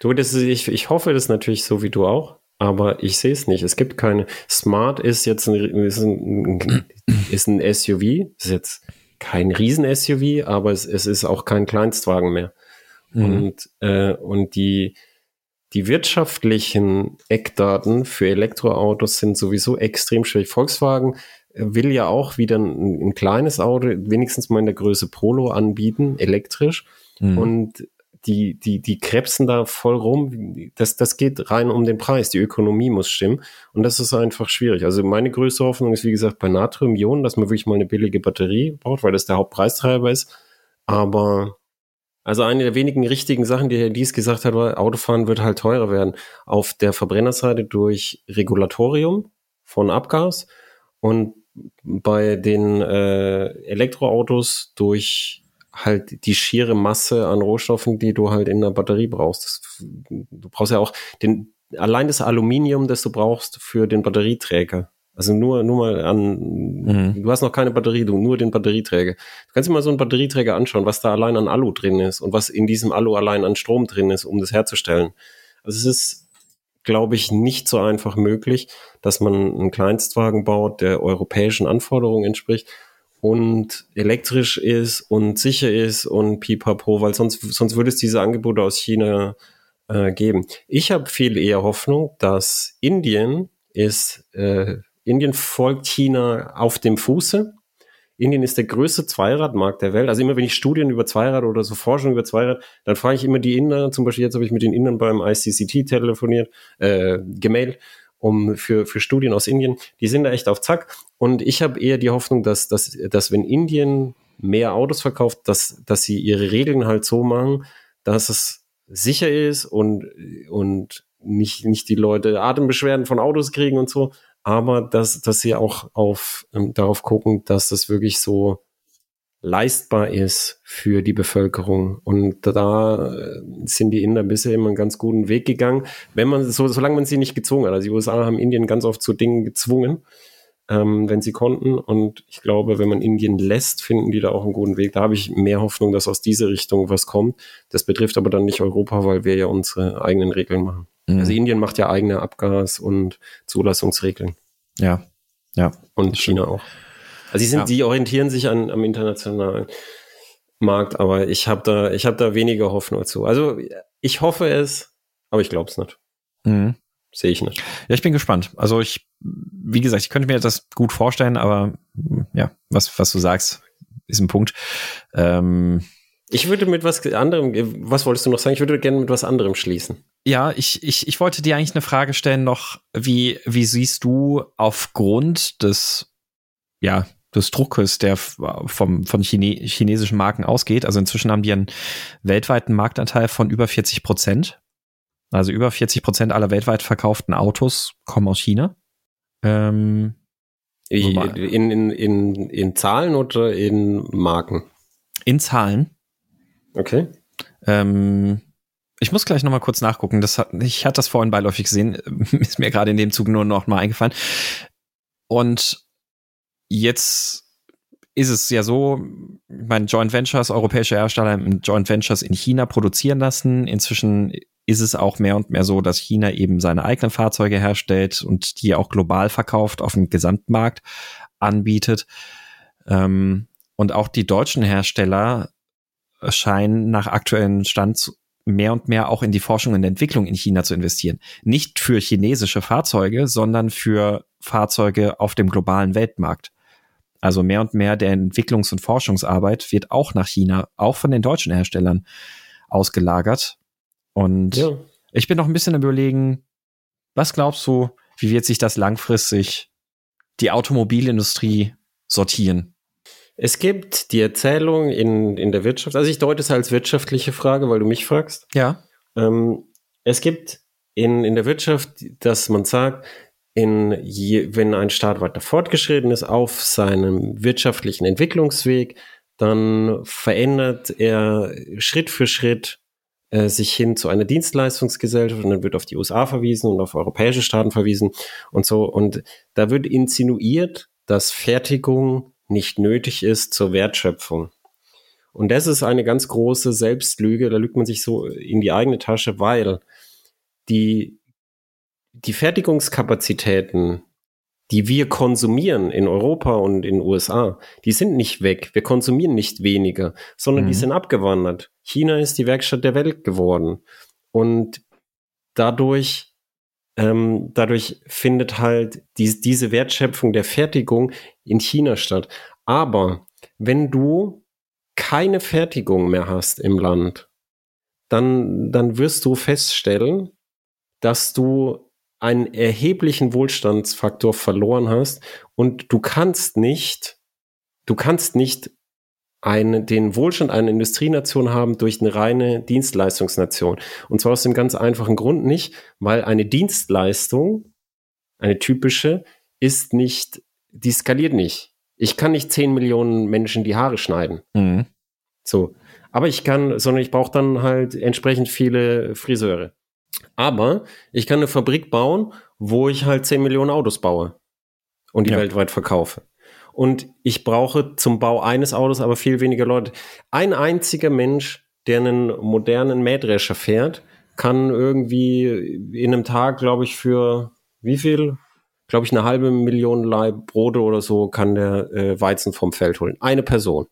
Du, das ist, ich, ich hoffe das natürlich so wie du auch aber ich sehe es nicht. Es gibt keine. Smart ist jetzt ein, ist ein, ist ein SUV, ist jetzt kein Riesen-SUV, aber es, es ist auch kein Kleinstwagen mehr. Mhm. Und, äh, und die, die wirtschaftlichen Eckdaten für Elektroautos sind sowieso extrem schwierig. Volkswagen will ja auch wieder ein, ein kleines Auto, wenigstens mal in der Größe Polo anbieten, elektrisch. Mhm. Und die, die, die krebsen da voll rum. Das, das geht rein um den Preis. Die Ökonomie muss stimmen. Und das ist einfach schwierig. Also meine größte Hoffnung ist, wie gesagt, bei Natrium-Ionen, dass man wirklich mal eine billige Batterie braucht, weil das der Hauptpreistreiber ist. Aber also eine der wenigen richtigen Sachen, die Herr Dies gesagt hat, war, Autofahren wird halt teurer werden. Auf der Verbrennerseite durch Regulatorium von Abgas und bei den äh, Elektroautos durch halt die schiere Masse an Rohstoffen, die du halt in der Batterie brauchst. Das, du brauchst ja auch den, allein das Aluminium, das du brauchst für den Batterieträger. Also nur, nur mal an, mhm. du hast noch keine Batterie, du nur den Batterieträger. Du kannst dir mal so einen Batterieträger anschauen, was da allein an Alu drin ist und was in diesem Alu allein an Strom drin ist, um das herzustellen. Also es ist, glaube ich, nicht so einfach möglich, dass man einen Kleinstwagen baut, der europäischen Anforderungen entspricht und elektrisch ist und sicher ist und pipapo, weil sonst, sonst würde es diese Angebote aus China äh, geben. Ich habe viel eher Hoffnung, dass Indien ist, äh, Indien folgt China auf dem Fuße. Indien ist der größte Zweiradmarkt der Welt. Also immer wenn ich Studien über Zweirad oder so Forschung über Zweirad, dann frage ich immer die Inder, zum Beispiel jetzt habe ich mit den Indern beim ICCT telefoniert, äh, gemailt, um für, für Studien aus Indien. Die sind da echt auf Zack. Und ich habe eher die Hoffnung, dass, dass, dass wenn Indien mehr Autos verkauft, dass, dass sie ihre Regeln halt so machen, dass es sicher ist und, und nicht, nicht die Leute Atembeschwerden von Autos kriegen und so, aber dass, dass sie auch auf, ähm, darauf gucken, dass das wirklich so leistbar ist für die Bevölkerung. Und da sind die Inder bisher immer einen ganz guten Weg gegangen, wenn man so, solange man sie nicht gezwungen hat. Also die USA haben Indien ganz oft zu Dingen gezwungen, ähm, wenn sie konnten. Und ich glaube, wenn man Indien lässt, finden die da auch einen guten Weg. Da habe ich mehr Hoffnung, dass aus dieser Richtung was kommt. Das betrifft aber dann nicht Europa, weil wir ja unsere eigenen Regeln machen. Mhm. Also Indien macht ja eigene Abgas- und Zulassungsregeln. Ja, ja. Und China auch. Also sie sind, ja. die orientieren sich an, am internationalen Markt, aber ich habe da, ich habe da weniger Hoffnung dazu. Also ich hoffe es, aber ich glaube es nicht. Mhm. Sehe ich nicht. Ja, ich bin gespannt. Also ich, wie gesagt, ich könnte mir das gut vorstellen, aber ja, was, was du sagst, ist ein Punkt. Ähm, ich würde mit was anderem, was wolltest du noch sagen? Ich würde gerne mit was anderem schließen. Ja, ich, ich, ich wollte dir eigentlich eine Frage stellen noch, wie, wie siehst du aufgrund des, ja, des Druckes, der vom, von Chine chinesischen Marken ausgeht. Also inzwischen haben die einen weltweiten Marktanteil von über 40 Prozent. Also über 40 Prozent aller weltweit verkauften Autos kommen aus China. Ähm, in, in, in, in Zahlen oder in Marken? In Zahlen. Okay. Ähm, ich muss gleich noch mal kurz nachgucken. Das hat, ich hatte das vorhin beiläufig gesehen, ist mir gerade in dem Zug nur noch mal eingefallen. Und jetzt ist es ja so, mein Joint Ventures, europäische Hersteller im Joint Ventures in China produzieren lassen. Inzwischen ist es auch mehr und mehr so, dass China eben seine eigenen Fahrzeuge herstellt und die auch global verkauft, auf dem Gesamtmarkt anbietet. Ähm, und auch die deutschen Hersteller scheinen nach aktuellen Stand mehr und mehr auch in die Forschung und Entwicklung in China zu investieren. Nicht für chinesische Fahrzeuge, sondern für Fahrzeuge auf dem globalen Weltmarkt. Also mehr und mehr der Entwicklungs- und Forschungsarbeit wird auch nach China, auch von den deutschen Herstellern ausgelagert. Und ja. ich bin noch ein bisschen am überlegen, was glaubst du, wie wird sich das langfristig die Automobilindustrie sortieren? Es gibt die Erzählung in, in der Wirtschaft, also ich deute es als wirtschaftliche Frage, weil du mich fragst. Ja. Ähm, es gibt in, in der Wirtschaft, dass man sagt, in je, wenn ein Staat weiter fortgeschritten ist auf seinem wirtschaftlichen Entwicklungsweg, dann verändert er Schritt für Schritt äh, sich hin zu einer Dienstleistungsgesellschaft und dann wird auf die USA verwiesen und auf europäische Staaten verwiesen und so. Und da wird insinuiert, dass Fertigung nicht nötig ist zur Wertschöpfung. Und das ist eine ganz große Selbstlüge, da lügt man sich so in die eigene Tasche, weil die, die Fertigungskapazitäten, die wir konsumieren in Europa und in den USA, die sind nicht weg. Wir konsumieren nicht weniger, sondern mhm. die sind abgewandert. China ist die Werkstatt der Welt geworden. Und dadurch ähm, dadurch findet halt die, diese Wertschöpfung der Fertigung in China statt. Aber wenn du keine Fertigung mehr hast im Land, dann, dann wirst du feststellen, dass du einen erheblichen Wohlstandsfaktor verloren hast und du kannst nicht, du kannst nicht eine, den Wohlstand einer Industrienation haben durch eine reine Dienstleistungsnation. Und zwar aus dem ganz einfachen Grund nicht, weil eine Dienstleistung, eine typische, ist nicht die skaliert nicht. Ich kann nicht 10 Millionen Menschen die Haare schneiden. Mhm. So. Aber ich kann, sondern ich brauche dann halt entsprechend viele Friseure. Aber ich kann eine Fabrik bauen, wo ich halt 10 Millionen Autos baue und die Ja. weltweit verkaufe. Und ich brauche zum Bau eines Autos aber viel weniger Leute. Ein einziger Mensch, der einen modernen Mähdrescher fährt, kann irgendwie in einem Tag, glaube ich, für wie viel? Glaube ich, eine halbe Million Leib Brote oder so kann der äh, Weizen vom Feld holen. Eine Person.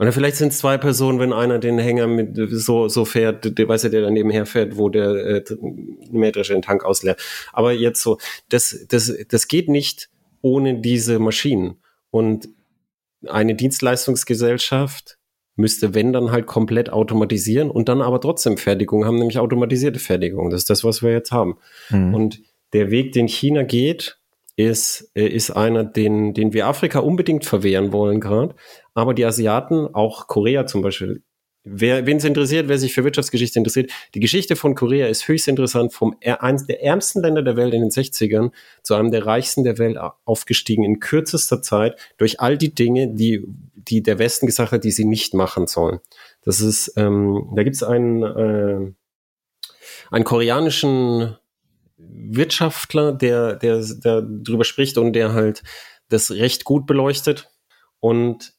Oder vielleicht sind es zwei Personen, wenn einer den Hänger mit so, so fährt, der weiß ja, der daneben herfährt, wo der äh, Mähdrescher den Tank ausleert. Aber jetzt so, das, das, das geht nicht ohne diese Maschinen. Und eine Dienstleistungsgesellschaft müsste, wenn dann halt komplett automatisieren und dann aber trotzdem Fertigung haben, nämlich automatisierte Fertigung. Das ist das, was wir jetzt haben. Mhm. Und der Weg, den China geht, ist, äh, ist einer, den, den wir Afrika unbedingt verwehren wollen gerade. Aber die Asiaten, auch Korea zum Beispiel, wer, wen es interessiert, wer sich für Wirtschaftsgeschichte interessiert, die Geschichte von Korea ist höchst interessant, vom eines der ärmsten Länder der Welt in den 60ern zu einem der reichsten der Welt aufgestiegen in kürzester Zeit durch all die Dinge, die, die der Westen gesagt hat, die sie nicht machen sollen. Das ist, ähm, da gibt es einen, äh, einen koreanischen Wirtschaftler, der, der, der drüber spricht und der halt das recht gut beleuchtet. Und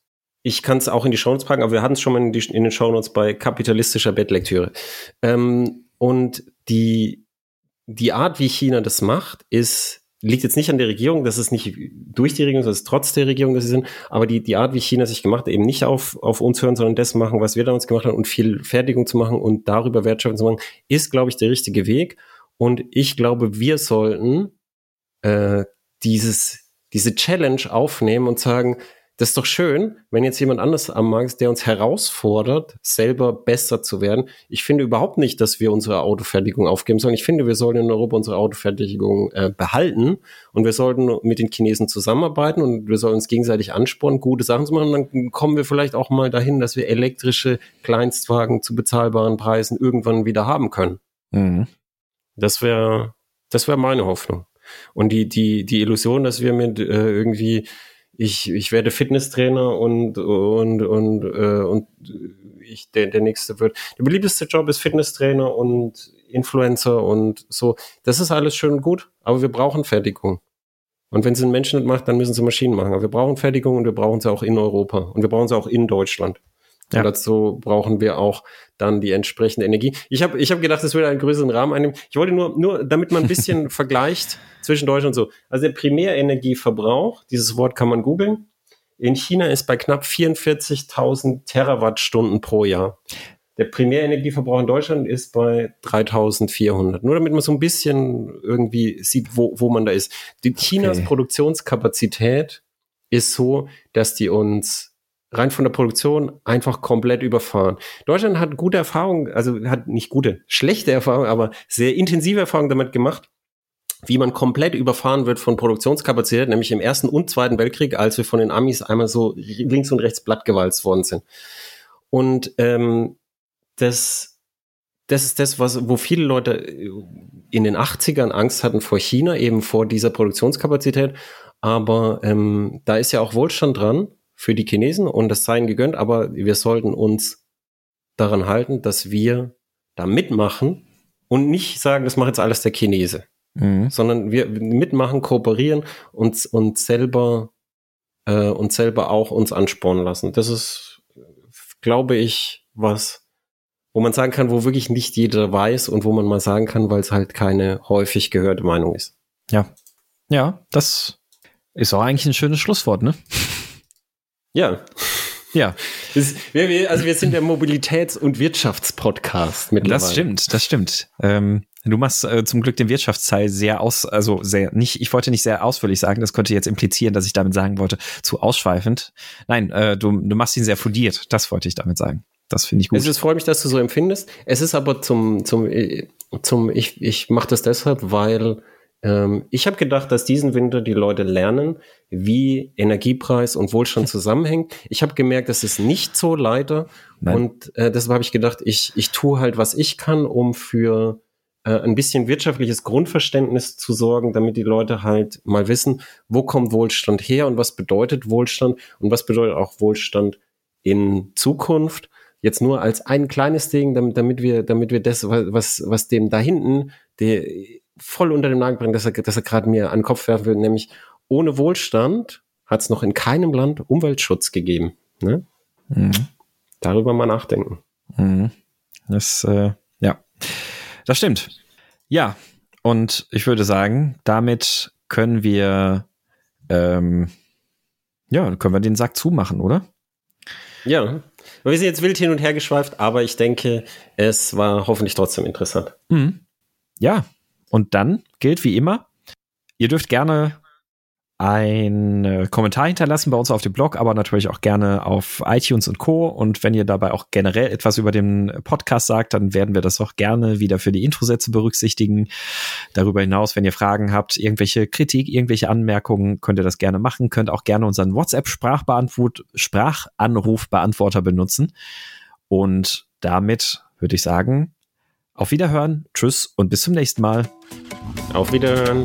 ich kann es auch in die Shownotes packen, aber wir hatten es schon mal in, die, in den Shownotes bei kapitalistischer Bettlektüre. Ähm, und die, die Art, wie China das macht, ist liegt jetzt nicht an der Regierung, das ist nicht durch die Regierung, das ist trotz der Regierung, dass sie sind, aber die, die Art, wie China sich gemacht hat, eben nicht auf, auf uns hören, sondern das machen, was wir damals gemacht haben und viel Fertigung zu machen und darüber Wertschöpfung zu machen, ist, glaube ich, der richtige Weg. Und ich glaube, wir sollten äh, dieses, diese Challenge aufnehmen und sagen, das ist doch schön, wenn jetzt jemand anders am Markt ist, der uns herausfordert, selber besser zu werden. Ich finde überhaupt nicht, dass wir unsere Autofertigung aufgeben sollen. Ich finde, wir sollten in Europa unsere Autofertigung äh, behalten und wir sollten mit den Chinesen zusammenarbeiten und wir sollen uns gegenseitig anspornen, gute Sachen zu machen. Und dann kommen wir vielleicht auch mal dahin, dass wir elektrische Kleinstwagen zu bezahlbaren Preisen irgendwann wieder haben können. Mhm. Das wäre, das wäre meine Hoffnung. Und die, die, die Illusion, dass wir mit äh, irgendwie, ich, ich werde Fitnesstrainer und, und, und, äh, und ich, der, der nächste wird. Der beliebteste Job ist Fitnesstrainer und Influencer und so. Das ist alles schön und gut, aber wir brauchen Fertigung. Und wenn es ein Mensch nicht macht, dann müssen sie Maschinen machen. Aber wir brauchen Fertigung und wir brauchen sie auch in Europa. Und wir brauchen sie auch in Deutschland. Ja. Und dazu brauchen wir auch dann die entsprechende Energie. Ich habe ich hab gedacht, das würde einen größeren Rahmen einnehmen. Ich wollte nur, nur damit man ein bisschen vergleicht zwischen Deutschland und so. Also der Primärenergieverbrauch, dieses Wort kann man googeln, in China ist bei knapp 44.000 Terawattstunden pro Jahr. Der Primärenergieverbrauch in Deutschland ist bei 3.400. Nur damit man so ein bisschen irgendwie sieht, wo, wo man da ist. Die Chinas Okay. Produktionskapazität ist so, dass die uns rein von der Produktion einfach komplett überfahren. Deutschland hat gute Erfahrungen, also hat nicht gute, schlechte Erfahrungen, aber sehr intensive Erfahrungen damit gemacht, wie man komplett überfahren wird von Produktionskapazität, nämlich im Ersten und Zweiten Weltkrieg, als wir von den Amis einmal so links und rechts plattgewalzt worden sind. Und ähm, das, das ist das, was, wo viele Leute in den 80ern Angst hatten vor China, eben vor dieser Produktionskapazität. Aber ähm, da ist ja auch Wohlstand dran für die Chinesen und das sei ihnen gegönnt, aber wir sollten uns daran halten, dass wir da mitmachen und nicht sagen, das macht jetzt alles der Chinese Mhm. sondern wir mitmachen, kooperieren und, und selber äh, uns selber auch uns anspornen lassen. Das ist, glaube ich, was, wo man sagen kann, wo wirklich nicht jeder weiß und wo man mal sagen kann, weil es halt keine häufig gehörte Meinung ist. Ja. Ja, das ist auch eigentlich ein schönes Schlusswort, ne? Ja, Ja, das, wir, also wir sind der Mobilitäts- und Wirtschaftspodcast mittlerweile. das stimmt, das stimmt. Ähm, du machst äh, zum Glück den Wirtschaftsteil sehr aus, also sehr nicht, ich wollte nicht sehr ausführlich sagen, das könnte jetzt implizieren, dass ich damit sagen wollte, zu ausschweifend. Nein, äh, du, du machst ihn sehr fundiert, das wollte ich damit sagen. Das finde ich gut. Es ist, freut mich, dass du so empfindest. Es ist aber zum, zum, äh, zum ich, ich mache das deshalb, weil ähm, ich habe gedacht, dass diesen Winter die Leute lernen, wie Energiepreis und Wohlstand zusammenhängt. Ich habe gemerkt, das ist nicht so leider. Nein. Und äh, deshalb habe ich gedacht, ich, ich tue halt, was ich kann, um für äh, ein bisschen wirtschaftliches Grundverständnis zu sorgen, damit die Leute halt mal wissen, wo kommt Wohlstand her und was bedeutet Wohlstand und was bedeutet auch Wohlstand in Zukunft. Jetzt nur als ein kleines Ding, damit, damit wir, damit wir das, was, was dem da hinten, der voll unter dem Nagel bringt, dass er, dass er gerade mir an den Kopf werfen will, nämlich ohne Wohlstand hat es noch in keinem Land Umweltschutz gegeben. Ne? Mhm. Darüber mal nachdenken. Mhm. Das, äh, ja, das stimmt. Ja, und ich würde sagen, damit können wir, ähm, ja, können wir den Sack zumachen, oder? Ja, wir sind jetzt wild hin und her geschweift, aber ich denke, es war hoffentlich trotzdem interessant. Mhm. Ja, und dann gilt wie immer, ihr dürft gerne einen Kommentar hinterlassen bei uns auf dem Blog, aber natürlich auch gerne auf iTunes und Co. Und wenn ihr dabei auch generell etwas über den Podcast sagt, dann werden wir das auch gerne wieder für die Introsätze berücksichtigen. Darüber hinaus, wenn ihr Fragen habt, irgendwelche Kritik, irgendwelche Anmerkungen, könnt ihr das gerne machen. Könnt auch gerne unseren WhatsApp-Sprachanrufbeantworter benutzen. Und damit würde ich sagen, auf Wiederhören, tschüss und bis zum nächsten Mal. Auf Wiederhören.